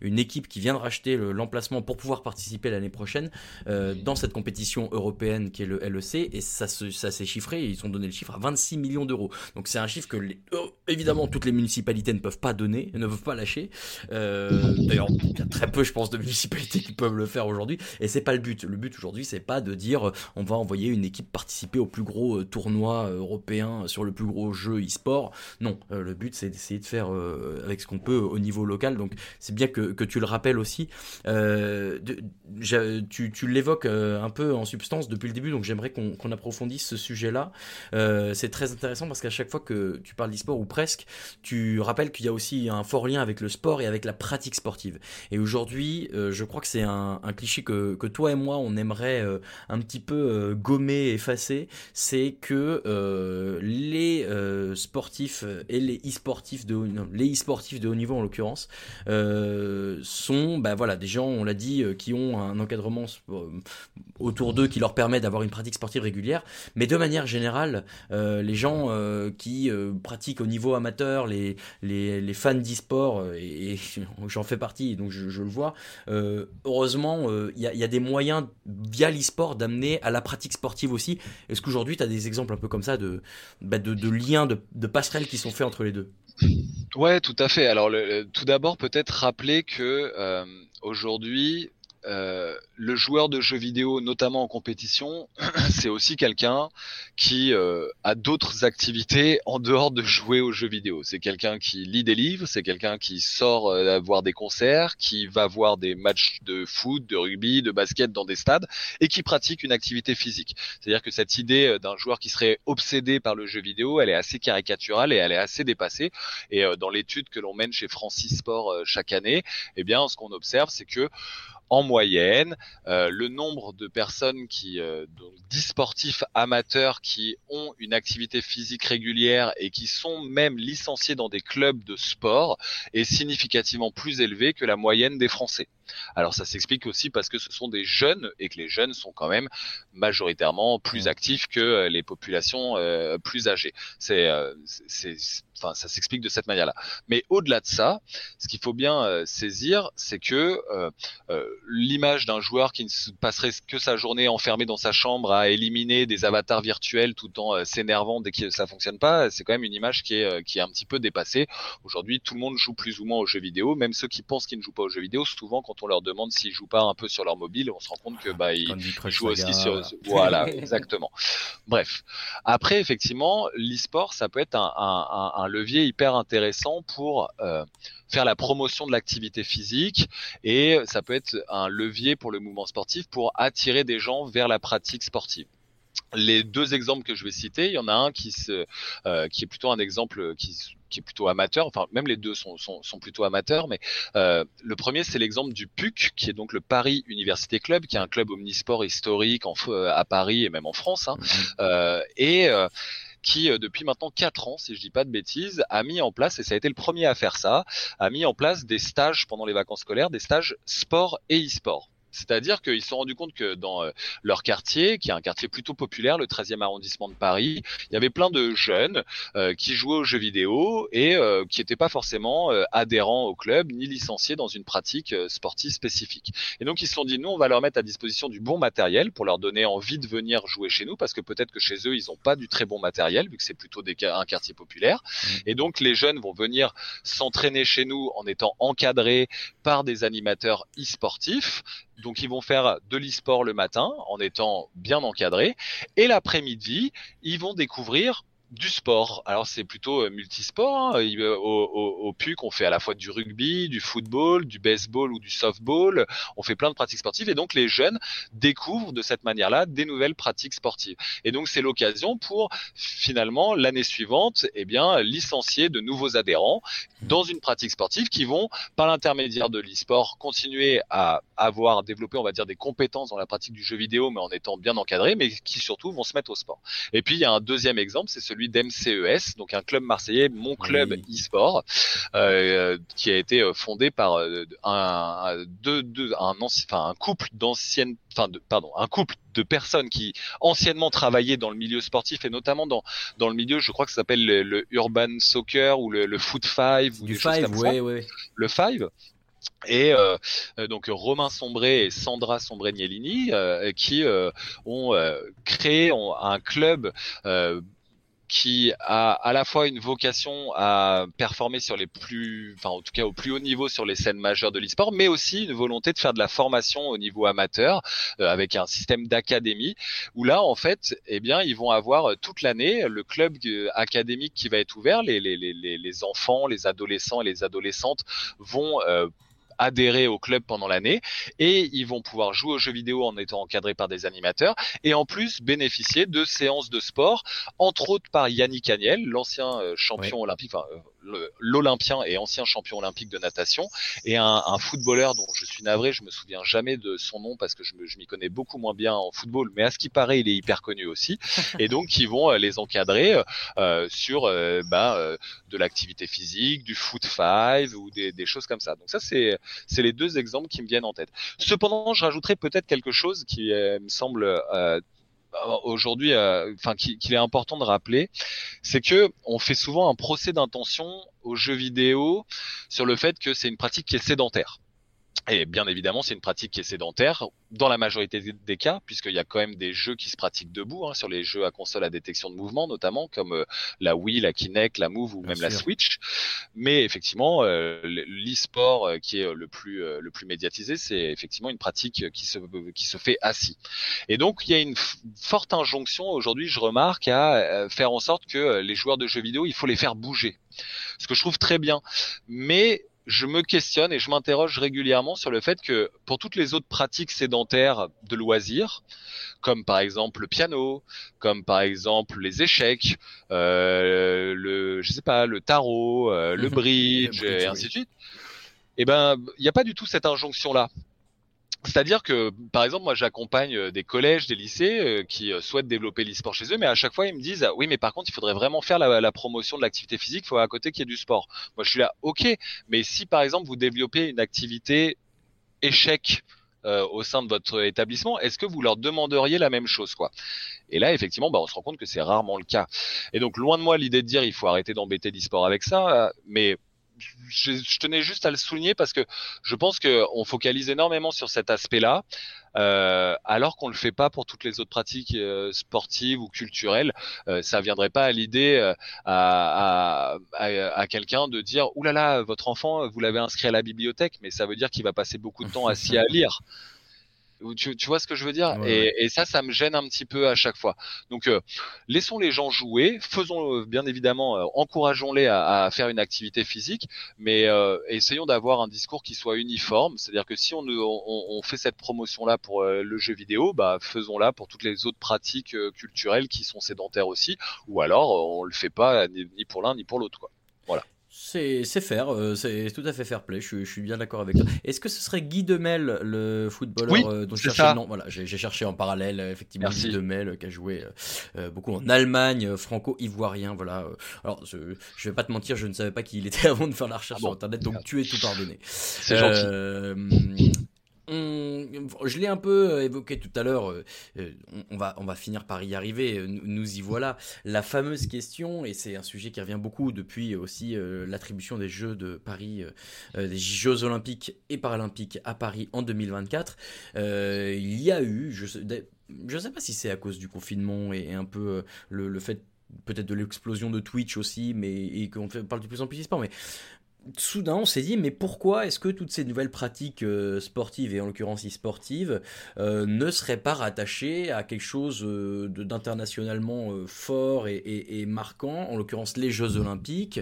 une équipe qui vient de racheter l'emplacement pour pouvoir participer l'année prochaine dans cette compétition européenne qui est le LEC et ça, ça s'est chiffré, ils ont donné le chiffre à 26 millions d'euros. Donc c'est un chiffre que évidemment toutes les municipalités ne peuvent pas donner, ne peuvent pas lâcher. D'ailleurs, il y a très peu, je pense, de municipalités qui peuvent le faire aujourd'hui. Et c'est pas le but. Le but aujourd'hui, c'est pas de dire euh, on va envoyer une équipe participer au plus gros euh, tournoi euh, européen sur le plus gros jeu e-sport. Non, le but c'est d'essayer de faire avec ce qu'on peut au niveau local. Donc c'est bien que, que, tu le rappelles aussi. tu, tu l'évoques un peu en substance depuis le début, donc j'aimerais qu'on approfondisse ce sujet-là. c'est très intéressant parce qu'à chaque fois que tu parles d'e-sport ou presque, tu rappelles qu'il y a aussi un fort lien avec le sport et avec la pratique sportive. Et aujourd'hui, euh, je crois que c'est un, cliché que, toi et moi on aimerait euh, un petit peu euh, gommer, effacer, c'est que les sportifs et les e-sportifs de haut, les e-sportifs de haut niveau en l'occurrence sont, bah voilà, des gens, on l'a dit, qui ont un encadrement autour d'eux qui leur permet d'avoir une pratique sportive régulière, mais de manière générale, les gens qui pratiquent au niveau amateur, les, les, fans d'e-sport, et, j'en fais partie, donc je le vois, euh, heureusement, il euh, y, a des moyens via l'e-sport d'amener à la pratique sportive aussi. Est-ce qu'aujourd'hui, tu as des exemples un peu comme ça de, bah, liens, de, passerelles qui sont faits entre les deux? Ouais, tout à fait. Alors, tout d'abord, peut-être rappeler que euh, aujourd'hui, euh, le joueur de jeux vidéo, notamment en compétition, c'est aussi quelqu'un qui euh, a d'autres activités en dehors de jouer aux jeux vidéo. C'est quelqu'un qui lit des livres, c'est quelqu'un qui sort euh, voir des concerts, qui va voir des matchs de foot, de rugby, de basket dans des stades et qui pratique une activité physique. C'est-à-dire que cette idée euh, d'un joueur qui serait obsédé par le jeu vidéo, elle est assez caricaturale et elle est assez dépassée. Et dans l'étude que l'on mène chez Francis Sport chaque année, eh bien, ce qu'on observe, c'est que en moyenne, euh, le nombre de personnes qui, euh, donc 10 sportifs amateurs qui ont une activité physique régulière et qui sont même licenciés dans des clubs de sport est significativement plus élevé que la moyenne des Français. Alors ça s'explique aussi parce que ce sont des jeunes et que les jeunes sont quand même majoritairement plus actifs que les populations plus âgées. C'est, c'est, enfin, ça s'explique de cette manière-là. Mais au-delà de ça, ce qu'il faut bien saisir, c'est que l'image d'un joueur qui ne passerait que sa journée enfermé dans sa chambre à éliminer des avatars virtuels tout en s'énervant dès que ça fonctionne pas, c'est quand même une image qui est, qui est un petit peu dépassée. Aujourd'hui, tout le monde joue plus ou moins aux jeux vidéo, même ceux qui pensent qu'ils ne jouent pas aux jeux vidéo, souvent quand on leur demande s'ils jouent pas un peu sur leur mobile, on se rend compte que bah ils jouent aussi sur voilà exactement. Bref, après effectivement, l'e-sport ça peut être un, levier hyper intéressant pour euh, faire la promotion de l'activité physique et ça peut être un levier pour le mouvement sportif pour attirer des gens vers la pratique sportive les deux exemples que je vais citer, il y en a un qui, se, euh, qui est plutôt un exemple qui, qui est plutôt amateur. Enfin, même les deux sont, sont, sont plutôt amateurs. Mais euh, le premier, c'est l'exemple du PUC, qui est donc le Paris Université Club, qui est un club omnisport historique en, euh, à Paris et même en France. Hein. Mm-hmm. euh, et euh, qui depuis maintenant quatre ans, si je dis pas de bêtises, a mis en place et ça a été le premier à faire ça, a mis en place des stages pendant les vacances scolaires, des stages sport et e-sport. C'est-à-dire qu'ils se sont rendus compte que dans euh, leur quartier, qui est un quartier plutôt populaire, le 13e arrondissement de Paris, il y avait plein de jeunes euh, qui jouaient aux jeux vidéo et euh, qui n'étaient pas forcément adhérents au club ni licenciés dans une pratique sportive spécifique. Et donc ils se sont dit, nous, on va leur mettre à disposition du bon matériel pour leur donner envie de venir jouer chez nous, parce que peut-être que chez eux, ils n'ont pas du très bon matériel, vu que c'est plutôt des, un quartier populaire. Mmh. Et donc les jeunes vont venir s'entraîner chez nous en étant encadrés par des animateurs e-sportifs donc ils vont faire de l'e-sport le matin en étant bien encadrés. Et l'après-midi, ils vont découvrir du sport. Alors c'est plutôt euh, multisport. Hein. Au, au, au, PUC, on fait à la fois du rugby, du football, du baseball ou du softball. On fait plein de pratiques sportives et donc les jeunes découvrent de cette manière-là des nouvelles pratiques sportives. Et donc c'est l'occasion pour finalement l'année suivante, eh bien licencier de nouveaux adhérents dans une pratique sportive qui vont par l'intermédiaire de l'e-sport continuer à avoir développé, on va dire, des compétences dans la pratique du jeu vidéo, mais en étant bien encadrés, mais qui surtout vont se mettre au sport. Et puis il y a un deuxième exemple, c'est celui d'MCES, donc un club marseillais, mon club e-sport, euh, qui a été euh, fondé par euh, un, deux, deux, un, enfin, un couple d'anciennes, enfin, de, pardon, un couple de personnes qui anciennement travaillaient dans le milieu sportif et notamment dans dans le milieu, je crois que ça s'appelle le, urban soccer ou le, foot five ou du five, ouais, ouais. le five. Et euh, donc Romain Sombré et Sandra Sombré-Nielini euh, qui euh, ont créé un club qui a à la fois une vocation à performer sur les plus, enfin en tout cas au plus haut niveau sur les scènes majeures de l'e-sport, mais aussi une volonté de faire de la formation au niveau amateur euh, avec un système d'académie où là en fait, eh bien ils vont avoir toute l'année le club euh, académique qui va être ouvert, les, les, les, les enfants, les adolescents et les adolescentes vont euh, adhérer au club pendant l'année et ils vont pouvoir jouer aux jeux vidéo en étant encadrés par des animateurs et en plus bénéficier de séances de sport, entre autres par Yannick Agnel, l'ancien euh, champion olympique, enfin euh, l'Olympien et ancien champion olympique de natation et un, un, footballeur dont je suis navré, je me souviens jamais de son nom parce que je, je m'y connais beaucoup moins bien en football, mais à ce qui paraît, il est hyper connu aussi. Et donc, ils vont euh, les encadrer euh, sur bah, de l'activité physique, du foot five ou des, des choses comme ça. Donc ça, c'est c'est les deux exemples qui me viennent en tête. Cependant, je rajouterais peut-être quelque chose qui euh, me semble euh, aujourd'hui, euh, enfin qu'il est important de rappeler, c'est que on fait souvent un procès d'intention aux jeux vidéo sur le fait que c'est une pratique qui est sédentaire. Et bien évidemment, c'est une pratique qui est sédentaire dans la majorité des cas, puisqu'il y a quand même des jeux qui se pratiquent debout, hein, sur les jeux à console à détection de mouvement notamment, comme euh, la Wii, la Kinect, la Move ou même la Switch. Mais effectivement, euh, l'e-sport euh, qui est le plus le plus médiatisé, c'est effectivement une pratique qui se qui se fait assis. Et donc il y a une forte injonction aujourd'hui, je remarque, à faire en sorte que les joueurs de jeux vidéo, il faut les faire bouger. Ce que je trouve très bien, mais je me questionne et je m'interroge régulièrement sur le fait que pour toutes les autres pratiques sédentaires de loisirs, comme par exemple le piano, comme par exemple les échecs, euh, le je sais pas le tarot, euh, le, bridge, et ainsi de suite, eh ben il n'y a pas du tout cette injonction là. C'est-à-dire que, par exemple, moi, j'accompagne euh, des collèges, des lycées euh, qui euh, souhaitent développer l'e-sport chez eux, mais à chaque fois, ils me disent, oui, mais par contre, il faudrait vraiment faire la, promotion de l'activité physique, il faut à côté qu'il y ait du sport. Moi, je suis là, ok, mais si, par exemple, vous développez une activité échec au sein de votre établissement, est-ce que vous leur demanderiez la même chose quoi? Et là, effectivement, bah, on se rend compte que c'est rarement le cas. Et donc, loin de moi l'idée de dire il faut arrêter d'embêter l'e-sport avec ça, mais je, tenais juste à le souligner parce que je pense qu'on focalise énormément sur cet aspect-là, euh, alors qu'on le fait pas pour toutes les autres pratiques euh, sportives ou culturelles. Euh, ça viendrait pas à l'idée euh, à, à, à, quelqu'un de dire « Ouh là là, votre enfant, vous l'avez inscrit à la bibliothèque, mais ça veut dire qu'il va passer beaucoup de temps assis à lire. » Tu, tu, vois ce que je veux dire? Et, et, ça, ça me gêne un petit peu à chaque fois. Donc, euh, laissons les gens jouer, faisons euh, bien évidemment, euh, encourageons-les à, à, faire une activité physique, mais essayons d'avoir un discours qui soit uniforme. C'est-à-dire que si on, on, on fait cette promotion-là pour le jeu vidéo, bah, faisons-la pour toutes les autres pratiques culturelles qui sont sédentaires aussi, ou alors on le fait pas ni, ni pour l'un ni pour l'autre. Quoi. Voilà. C'est faire, euh, c'est tout à fait fair play, je, suis bien d'accord avec toi. Est-ce que ce serait Guy Demel, le footballeur euh, dont je cherchais le nom? Voilà, j'ai cherché en parallèle, effectivement, Guy Demel, qui a joué euh, beaucoup en Allemagne, franco-ivoirien, voilà. Alors, je, je vais pas te mentir, je ne savais pas qui il était avant de faire la recherche ah sur Internet, donc tu es tout pardonné. C'est gentil je l'ai un peu euh, évoqué tout à l'heure, euh, euh, on, va, on va finir par y arriver, nous, y voilà. La fameuse question, et c'est un sujet qui revient beaucoup depuis aussi l'attribution des Jeux de Paris, des Jeux Olympiques et Paralympiques à Paris en 2024, il y a eu, je ne sais pas si c'est à cause du confinement et, un peu le, fait peut-être de l'explosion de Twitch aussi, mais et qu'on parle de plus en plus d'e-sport, mais soudain, on s'est dit, mais pourquoi est-ce que toutes ces nouvelles pratiques euh, sportives, et en l'occurrence e-sportives, euh, ne seraient pas rattachées à quelque chose euh, d'internationalement fort et, marquant, en l'occurrence les Jeux Olympiques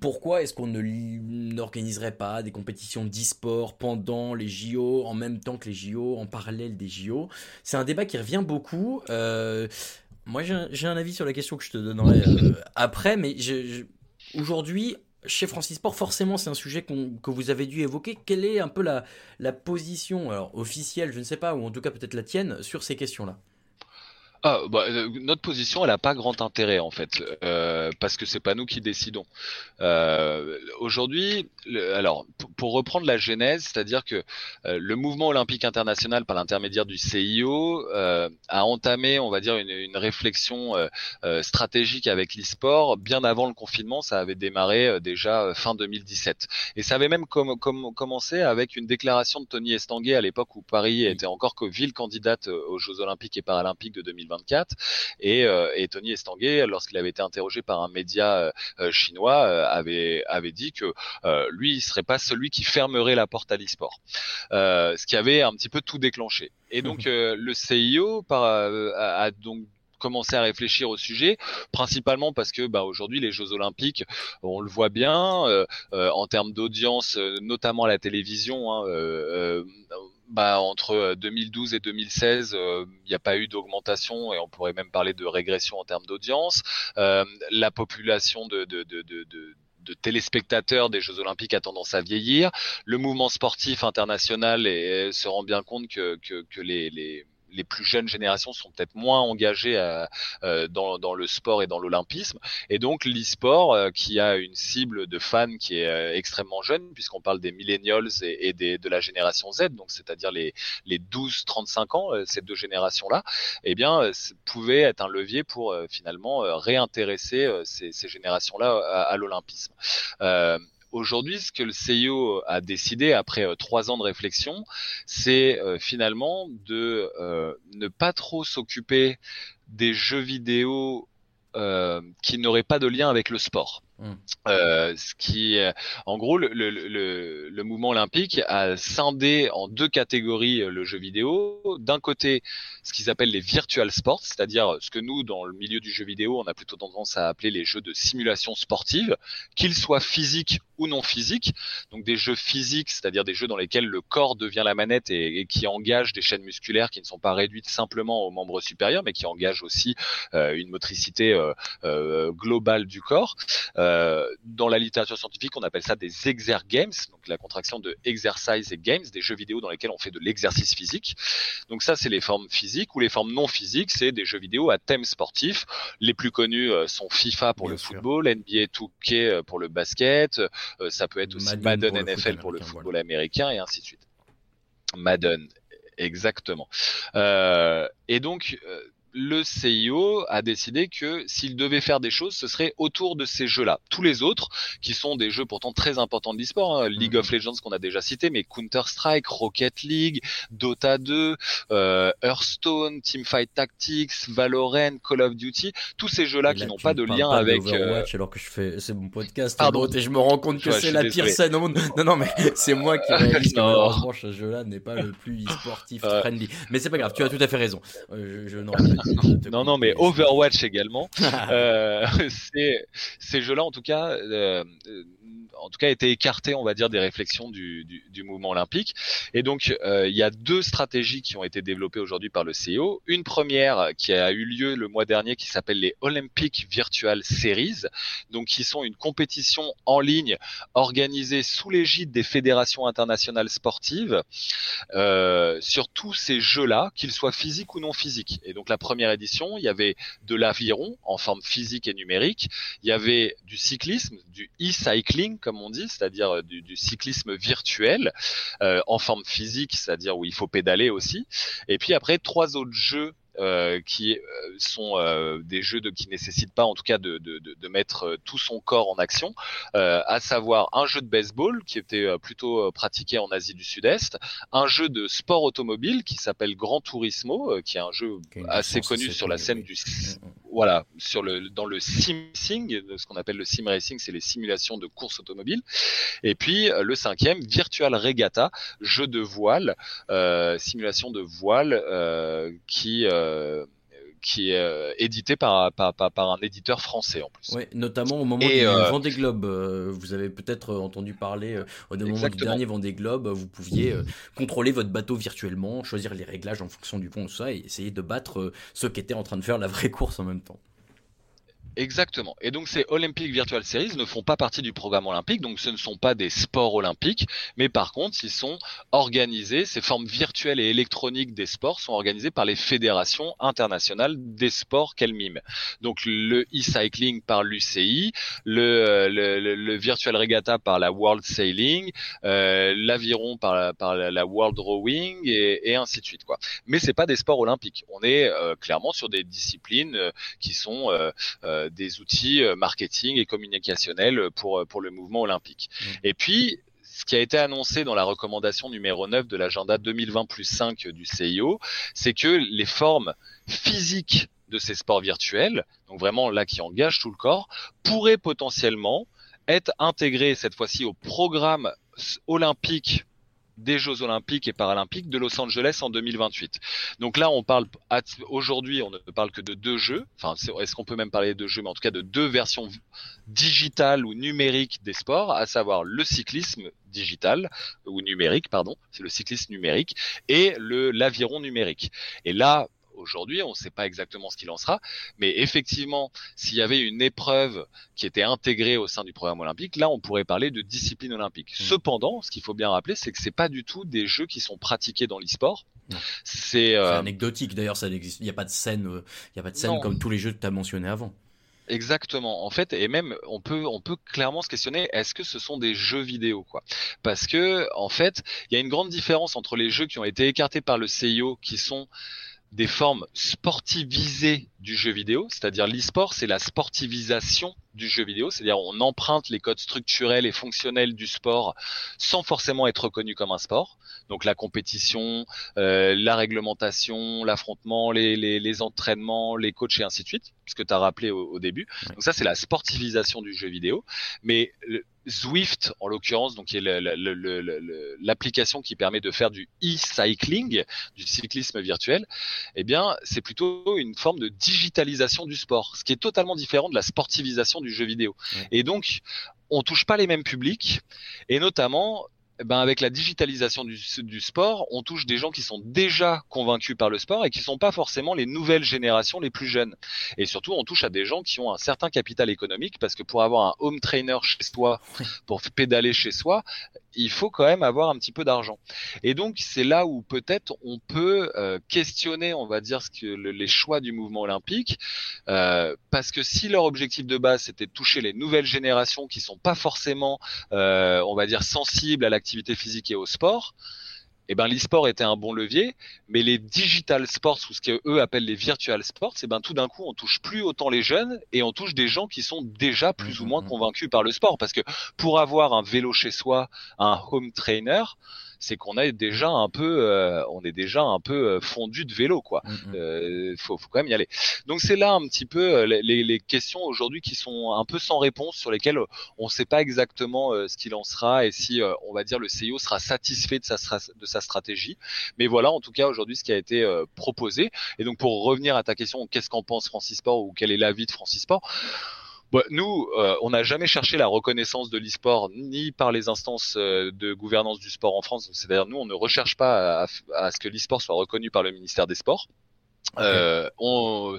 Pourquoi est-ce qu'on n'organiserait pas des compétitions d'e-sport pendant les JO, en même temps que les JO, en parallèle des JO C'est un débat qui revient beaucoup. moi, j'ai un, avis sur la question que je te donnerai après, mais aujourd'hui, chez Francis Sport, forcément, c'est un sujet que vous avez dû évoquer. Quelle est un peu la, position officielle, je ne sais pas, ou en tout cas peut-être la tienne, sur ces questions-là? Ah, bah, euh, notre position, elle n'a pas grand intérêt en fait, euh, parce que c'est pas nous qui décidons. Euh, Aujourd'hui, alors pour reprendre la genèse, c'est-à-dire que euh, le mouvement olympique international, par l'intermédiaire du CIO, euh, a entamé, on va dire, une, une réflexion stratégique avec l'e-sport bien avant le confinement. Ça avait démarré déjà fin 2017, et ça avait même com commencé avec une déclaration de Tony Estanguet à l'époque où Paris était encore que ville candidate aux Jeux olympiques et paralympiques de 2020 et, euh, et Tony Estanguet, lorsqu'il avait été interrogé par un média euh, euh, chinois, avait, avait dit que lui, il serait pas celui qui fermerait la porte à l'e-sport. ce qui avait un petit peu tout déclenché. Et donc le CIO par, a, donc commencé à réfléchir au sujet, principalement parce que bah, aujourd'hui les Jeux Olympiques, on le voit bien en termes d'audience, notamment à la télévision. Hein, bah, entre 2012 euh, et 2016, euh, il n'y a pas eu d'augmentation et on pourrait même parler de régression en termes d'audience. Euh, la population de, de, de, de de téléspectateurs des Jeux Olympiques a tendance à vieillir. Le mouvement sportif international se rend bien compte que, que, que les, les, les plus jeunes générations sont peut-être moins engagées euh, euh, dans, le sport et dans l'olympisme. Et donc l'e-sport, euh, qui a une cible de fans qui est extrêmement jeune, puisqu'on parle des millennials et, de la génération Z, donc c'est-à-dire les, les 12-35 ans, ces deux générations-là, eh bien, pouvait être un levier pour finalement réintéresser ces, ces générations-là à, à l'olympisme. Aujourd'hui, ce que le CIO a décidé après euh, trois ans de réflexion, c'est euh, finalement de euh, ne pas trop s'occuper des jeux vidéo qui n'auraient pas de lien avec le sport. Mmh. ce qui, en gros, le, le, le, le, mouvement olympique a scindé en deux catégories le jeu vidéo. D'un côté, ce qu'ils appellent les virtual sports, c'est-à-dire ce que nous, dans le milieu du jeu vidéo, on a plutôt tendance à appeler les jeux de simulation sportive, qu'ils soient physiques ou non physiques. Donc des jeux physiques, c'est-à-dire des jeux dans lesquels le corps devient la manette et, qui engagent des chaînes musculaires qui ne sont pas réduites simplement aux membres supérieurs, mais qui engagent aussi euh, une motricité euh, euh, globale du corps. Dans la littérature scientifique, on appelle ça des exergames, donc la contraction de exercise et games, des jeux vidéo dans lesquels on fait de l'exercice physique. Donc ça, c'est les formes physiques ou les formes non physiques, c'est des jeux vidéo à thème sportif. Les plus connus euh, sont FIFA pour le football, NBA 2K euh, pour le basket, euh, ça peut être aussi Madden, NFL pour le football américain et ainsi de suite. Madden, exactement. Euh, et donc, euh, le CIO a décidé que s'il devait faire des choses, ce serait autour de ces jeux-là. Tous les autres, qui sont des jeux pourtant très importants de l'e-sport, hein, League of mhm. Legends qu'on a déjà cité, mais Counter-Strike, Rocket League, Dota 2, euh, Hearthstone, Teamfight Tactics, Valorant, Call of Duty, tous ces jeux-là qui n'ont pas de lien avec euh, Overwatch, alors que je fais c'est mon podcast Pardon. et je me rends compte que c'est la pire scène au monde. Non non mais c'est moi qui réalise que ce jeu-là n'est pas le plus e-sportif friendly. Mais c'est pas grave, tu as tout à fait raison. Euh, je, je pas non, non, mais Overwatch également. euh, ces jeux-là, en tout cas, euh, en tout cas, été écartés, on va dire, des réflexions du, du, du mouvement olympique. Et donc, euh, il y a deux stratégies qui ont été développées aujourd'hui par le CEO. Une première qui a eu lieu le mois dernier, qui s'appelle les Olympic Virtual Series, donc qui sont une compétition en ligne organisée sous l'égide des fédérations internationales sportives euh, sur tous ces jeux-là, qu'ils soient physiques ou non physiques. Et donc, la première édition, il y avait de l'aviron en forme physique et numérique, il y avait du cyclisme, du e-cycling comme on dit, c'est-à-dire euh, du, cyclisme virtuel euh, en forme physique, c'est-à-dire où il faut pédaler aussi. Et puis après trois autres jeux euh, qui sont euh, des jeux de, qui nécessitent pas en tout cas de, de, de, mettre tout son corps en action, à savoir un jeu de baseball qui était plutôt pratiqué en Asie du Sud-Est, un jeu de sport automobile qui s'appelle Gran Turismo, qui est un jeu assez connu sur la scène du mm, mm. Voilà sur le dans le sim racing, ce qu'on appelle le sim racing, c'est les simulations de course automobile, et puis le cinquième Virtual Regatta, jeu de voile, simulation de voile qui euh, qui est euh, édité par, par, par, un éditeur français en plus. Oui, notamment au moment du euh, Vendée Globe. vous avez peut-être entendu parler au moment du dernier Vendée Globe, vous pouviez contrôler votre bateau virtuellement, choisir les réglages en fonction du pont, ça, et essayer de battre ceux qui étaient en train de faire la vraie course en même temps. Exactement. Et donc ces Olympic Virtual Series ne font pas partie du programme olympique, donc ce ne sont pas des sports olympiques, mais par contre, ils sont organisés, ces formes virtuelles et électroniques des sports sont organisées par les fédérations internationales des sports qu'elles miment. Donc le e-cycling par l'UCI, le, le, le, Virtual Regatta par la World Sailing, euh, l'aviron par, la, par la World Rowing et, et, ainsi de suite. Quoi. Mais c'est pas des sports olympiques. On est euh, clairement sur des disciplines euh, qui sont euh, euh, des outils euh, marketing et communicationnels pour, euh, pour le mouvement olympique. Mmh. Et puis, ce qui a été annoncé dans la recommandation numéro 9 de l'agenda 2020 plus 5 du CIO, c'est que les formes physiques de ces sports virtuels, donc vraiment là qui engagent tout le corps, pourraient potentiellement être intégrées cette fois-ci au programme olympique des Jeux Olympiques et Paralympiques de Los Angeles en 2028. Donc là, on parle aujourd'hui, on ne parle que de deux jeux. Enfin, est-ce qu'on peut même parler de jeux, mais en tout cas de deux versions digitales ou numériques des sports, à savoir le cyclisme digital ou numérique, pardon, c'est le cyclisme numérique et le l'aviron numérique. Et là, aujourd'hui, on ne sait pas exactement ce qu'il en sera, mais effectivement, s'il y avait une épreuve qui était intégrée au sein du programme olympique, là, on pourrait parler de discipline olympique. Mmh. Cependant, ce qu'il faut bien rappeler, c'est que c'est pas du tout des jeux qui sont pratiqués dans l'e-sport. C'est euh... anecdotique d'ailleurs, ça n'existe. Il n'y a pas de scène, euh, il y a pas de scène comme tous les jeux que tu as mentionnés avant. Exactement. En fait, et même on peut on peut clairement se questionner est-ce que ce sont des jeux vidéo quoi? Parce que en fait, il y a une grande différence entre les jeux qui ont été écartés par le CIO qui sont des formes sportivisées du jeu vidéo, c'est-à-dire l'e-sport, c'est la sportivisation du jeu vidéo, c'est-à-dire on emprunte les codes structurels et fonctionnels du sport sans forcément être reconnu comme un sport. Donc la compétition, euh, la réglementation, l'affrontement, les, les, les, entraînements, les coachs et ainsi de suite, ce que tu as rappelé au, au, début. Donc ça c'est la sportivisation du jeu vidéo. Mais le, Zwift, en l'occurrence, donc qui est l'application qui permet de faire du e-cycling, du cyclisme virtuel, eh bien, c'est plutôt une forme de digitalisation du sport, ce qui est totalement différent de la sportivisation du jeu vidéo. Et donc, on touche pas les mêmes publics, et notamment, ben avec la digitalisation du, du, sport, on touche des gens qui sont déjà convaincus par le sport et qui sont pas forcément les nouvelles générations les plus jeunes. Et surtout, on touche à des gens qui ont un certain capital économique parce que pour avoir un home trainer chez soi, pour pédaler chez soi, il faut quand même avoir un petit peu d'argent. Et donc, c'est là où peut-être on peut euh, questionner, on va dire, ce que le, les choix du mouvement olympique, euh, parce que si leur objectif de base c'était de toucher les nouvelles générations qui sont pas forcément, euh, on va dire, sensibles à l'activité physique et au sport, eh ben l'e-sport était un bon levier, mais les digital sports ou ce qu'eux appellent les virtual sports, eh ben tout d'un coup on touche plus autant les jeunes et on touche des gens qui sont déjà plus ou moins mmh, mmh, mmh. convaincus par le sport parce que pour avoir un vélo chez soi, un home trainer, c'est qu'on est déjà un peu, euh, on est déjà un peu euh, fondu de vélo, quoi. Mm, mm. Euh, faut, faut, quand même y aller. Donc c'est là un petit peu les, les questions aujourd'hui qui sont un peu sans réponse, sur lesquelles on ne sait pas exactement ce qu'il en sera et si, on va dire, le CIO sera satisfait de sa, de sa stratégie. Mais voilà, en tout cas aujourd'hui, ce qui a été proposé. Et donc pour revenir à ta question, qu'est-ce qu'en pense Francis Sport ou quel est l'avis de Francis Sport? Nous, euh, on n'a jamais cherché la reconnaissance de l'e-sport ni par les instances euh, de gouvernance du sport en France. C'est-à-dire, nous, on ne recherche pas à, à ce que l'e-sport soit reconnu par le ministère des Sports. Euh, on,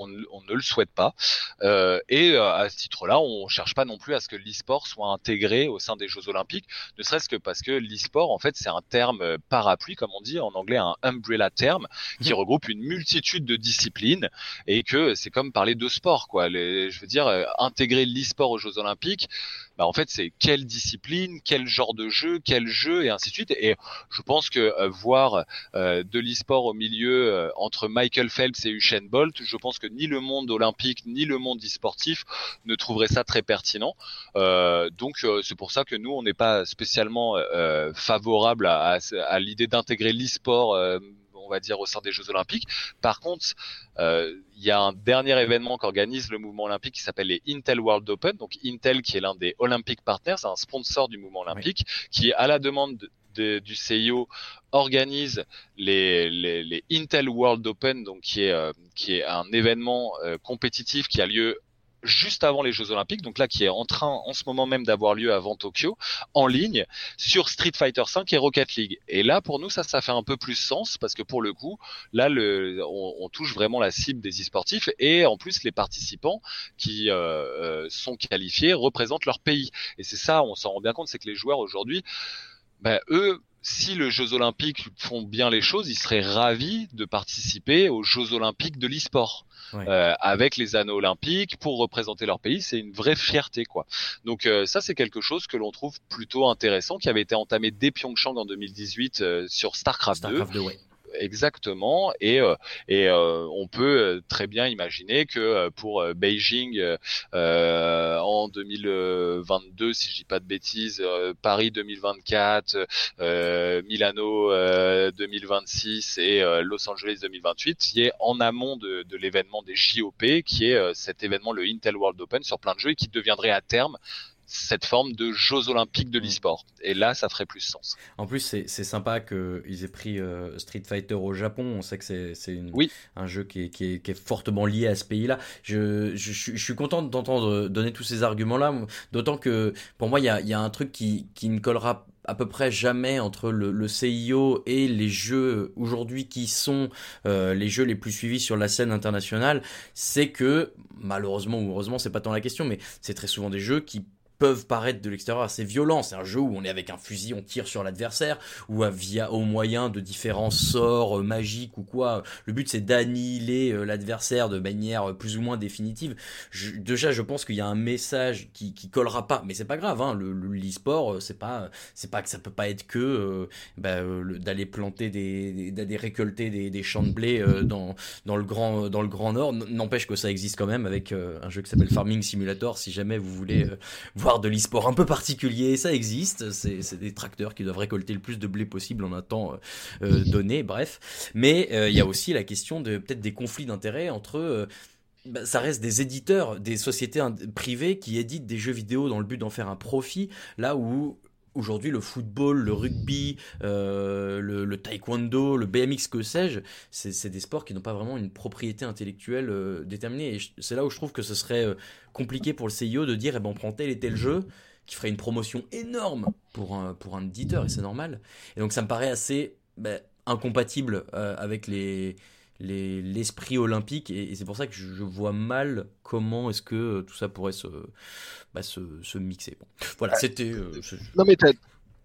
on, ne le souhaite pas. Euh, et euh, à ce titre-là, on cherche pas non plus à ce que l'e-sport soit intégré au sein des Jeux Olympiques, ne serait-ce que parce que l'e-sport, en fait, c'est un terme parapluie, comme on dit en anglais, un umbrella terme, qui mhm. regroupe une multitude de disciplines et que c'est comme parler de sport, quoi. Les, je veux dire, intégrer l'e-sport aux Jeux Olympiques, bah en fait c'est quelle discipline, quel genre de jeu, quel jeu et ainsi de suite. Et je pense que euh, voir euh, de l'e-sport au milieu euh, entre Michael Phelps et Usain Bolt, je pense que ni le monde olympique ni le monde e-sportif ne trouverait ça très pertinent. donc c'est pour ça que nous on n'est pas spécialement favorable à, à l'idée d'intégrer l'e-sport on va dire, au sein des Jeux Olympiques. Par contre, euh, il y a un dernier événement qu'organise le mouvement olympique qui s'appelle les Intel World Open. Donc Intel, qui est l'un des Olympic Partners, un sponsor du mouvement olympique, qui, à la demande du CIO, organise les, les, Intel World Open, donc qui est, euh, qui est un événement euh, compétitif qui a lieu juste avant les Jeux Olympiques, donc là qui est en train en ce moment même d'avoir lieu avant Tokyo, en ligne sur Street Fighter V et Rocket League. Et là pour nous ça ça fait un peu plus sens parce que pour le coup là on, touche vraiment la cible des e-sportifs et en plus les participants qui euh, euh, sont qualifiés représentent leur pays. Et c'est ça, on s'en rend bien compte, c'est que les joueurs aujourd'hui, ben, eux si les Jeux Olympiques font bien les choses, ils seraient ravis de participer aux Jeux Olympiques de l'e-sport. Euh, avec les anneaux olympiques pour représenter leur pays, c'est une vraie fierté quoi. Donc euh, ça c'est quelque chose que l'on trouve plutôt intéressant qui avait été entamé dès Pyeongchang en 2018 euh, sur Starcraft, Starcraft 2. 2 exactement. Et, euh, et euh, on peut euh, très bien imaginer que pour Beijing en 2022, si je dis pas de bêtises, Paris 2024, Milano 2026 et Los Angeles 2028, il y ait en amont de, de l'événement des JOP, qui est cet événement, le Intel World Open, sur plein de jeux et qui deviendrait à terme cette forme de Jeux olympiques de mm. l'e-sport. Et là, ça ferait plus sens. En plus, c'est sympa qu'ils aient pris euh, Street Fighter au Japon. On sait que c'est oui. un jeu qui est, qui, est, qui est, fortement lié à ce pays-là. Je, je, je, suis content d'entendre donner tous ces arguments-là, d'autant que pour moi, il y a, y a, un truc qui, qui ne collera à peu près jamais entre le, le CIO et les jeux aujourd'hui qui sont euh, les jeux les plus suivis sur la scène internationale, c'est que malheureusement ou heureusement c'est pas tant la question, mais c'est très souvent des jeux qui peuvent paraître de l'extérieur assez violents. C'est un jeu où on est avec un fusil, on tire sur l'adversaire, ou via au moyen de différents sorts euh, magiques ou quoi. Le but c'est d'annihiler euh, l'adversaire de manière euh, plus ou moins définitive. déjà, je pense qu'il y a un message qui, qui collera pas, mais c'est pas grave. Hein, le l'e-sport, c'est pas c'est pas que ça peut pas être que bah, d'aller planter des, d'aller récolter des, des, champs de blé dans dans le grand dans le grand nord. N'empêche que ça existe quand même avec un jeu qui s'appelle Farming Simulator. Si jamais vous voulez voir de l'e-sport un peu particulier, ça existe, c'est des tracteurs qui doivent récolter le plus de blé possible en un temps euh, euh, donné, bref. Mais euh, il y a aussi la question de peut-être des conflits d'intérêts entre... Bah, ça reste des éditeurs, des sociétés privées qui éditent des jeux vidéo dans le but d'en faire un profit, là où aujourd'hui le football, le rugby, le, taekwondo, le BMX, que sais-je, c'est des sports qui n'ont pas vraiment une propriété intellectuelle déterminée. Et c'est là où je trouve que ce serait compliqué pour le CIO de dire, eh ben, on prend tel et tel jeu, qui ferait une promotion énorme pour un, pour un éditeur, et c'est normal. Et donc ça me paraît assez ben, incompatible avec les l'esprit olympique et, c'est pour ça que je, vois mal comment est-ce que tout ça pourrait se, bah, se, se, mixer. Bon. Voilà, c'était. Euh, non mais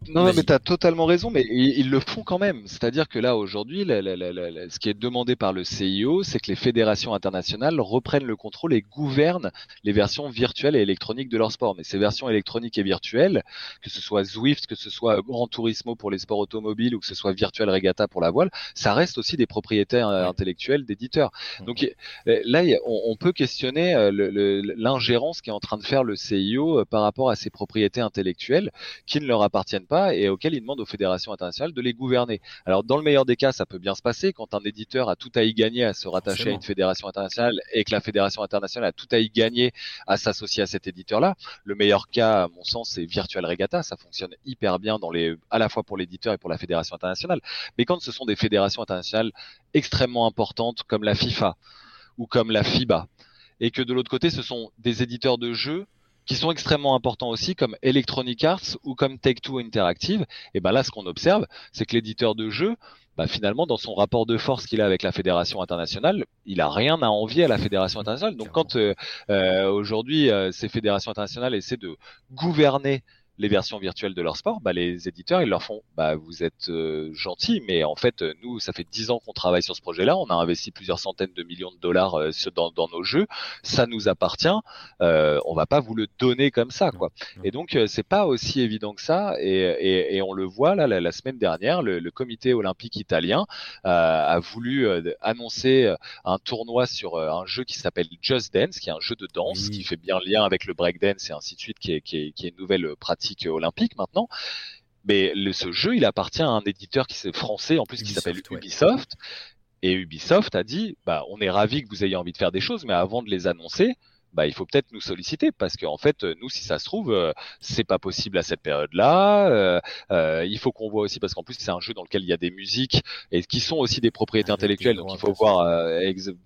Non, mais tu as totalement raison, mais ils, le font quand même. C'est-à-dire que là, aujourd'hui, ce qui est demandé par le CIO, c'est que les fédérations internationales reprennent le contrôle et gouvernent les versions virtuelles et électroniques de leur sport. Mais ces versions électroniques et virtuelles, que ce soit Zwift, que ce soit Gran Turismo pour les sports automobiles ou que ce soit Virtual Regatta pour la voile, ça reste aussi des propriétaires euh, intellectuels d'éditeurs. Donc là, on, peut questionner euh, l'ingérence qui est en train de faire le CIO euh, par rapport à ces propriétés intellectuelles qui ne leur appartiennent pas et auquel il demande aux fédérations internationales de les gouverner. Alors dans le meilleur des cas, ça peut bien se passer quand un éditeur a tout à y gagner à se rattacher à une fédération internationale et que la fédération internationale a tout à y gagner à s'associer à cet éditeur-là. Le meilleur cas, à mon sens, c'est Virtual Regatta. Ça fonctionne hyper bien dans les, à la fois pour l'éditeur et pour la fédération internationale. Mais quand ce sont des fédérations internationales extrêmement importantes comme la FIFA ou comme la FIBA, et que de l'autre côté, ce sont des éditeurs de jeux qui sont extrêmement importants aussi, comme Electronic Arts ou comme Take-Two Interactive. Et ben là, ce qu'on observe, c'est que l'éditeur de jeux, bah finalement, dans son rapport de force qu'il a avec la fédération internationale, il a rien à envier à la fédération internationale. Donc, quand euh, euh, aujourd'hui euh, ces fédérations internationales essaient de gouverner les versions virtuelles de leur sport, bah, les éditeurs, ils leur font, bah, vous êtes euh, gentils, mais en fait, nous, ça fait dix ans qu'on travaille sur ce projet-là, on a investi plusieurs centaines de millions de dollars euh, dans, dans, nos jeux, ça nous appartient, euh, on va pas vous le donner comme ça, quoi. Et donc, euh, c'est pas aussi évident que ça, et, et, et on le voit là, la, semaine dernière, le, le, comité olympique italien a voulu annoncer un tournoi sur un jeu qui s'appelle Just Dance, qui est un jeu de danse qui fait bien lien avec le breakdance et ainsi de suite, qui est, qui est, qui est une nouvelle pratique olympique maintenant. Mais le, ce jeu, il appartient à un éditeur qui est français en plus qui s'appelle Ubisoft. Et Ubisoft a dit, bah, on est ravi que vous ayez envie de faire des choses, mais avant de les annoncer, bah, il faut peut-être nous solliciter parce qu'en fait, nous, si ça se trouve, euh, c'est pas possible à cette période-là. Euh, euh, il faut qu'on voit aussi parce qu'en plus, c'est un jeu dans lequel il y a des musiques et qui sont aussi des propriétés intellectuelles. Donc, il faut voir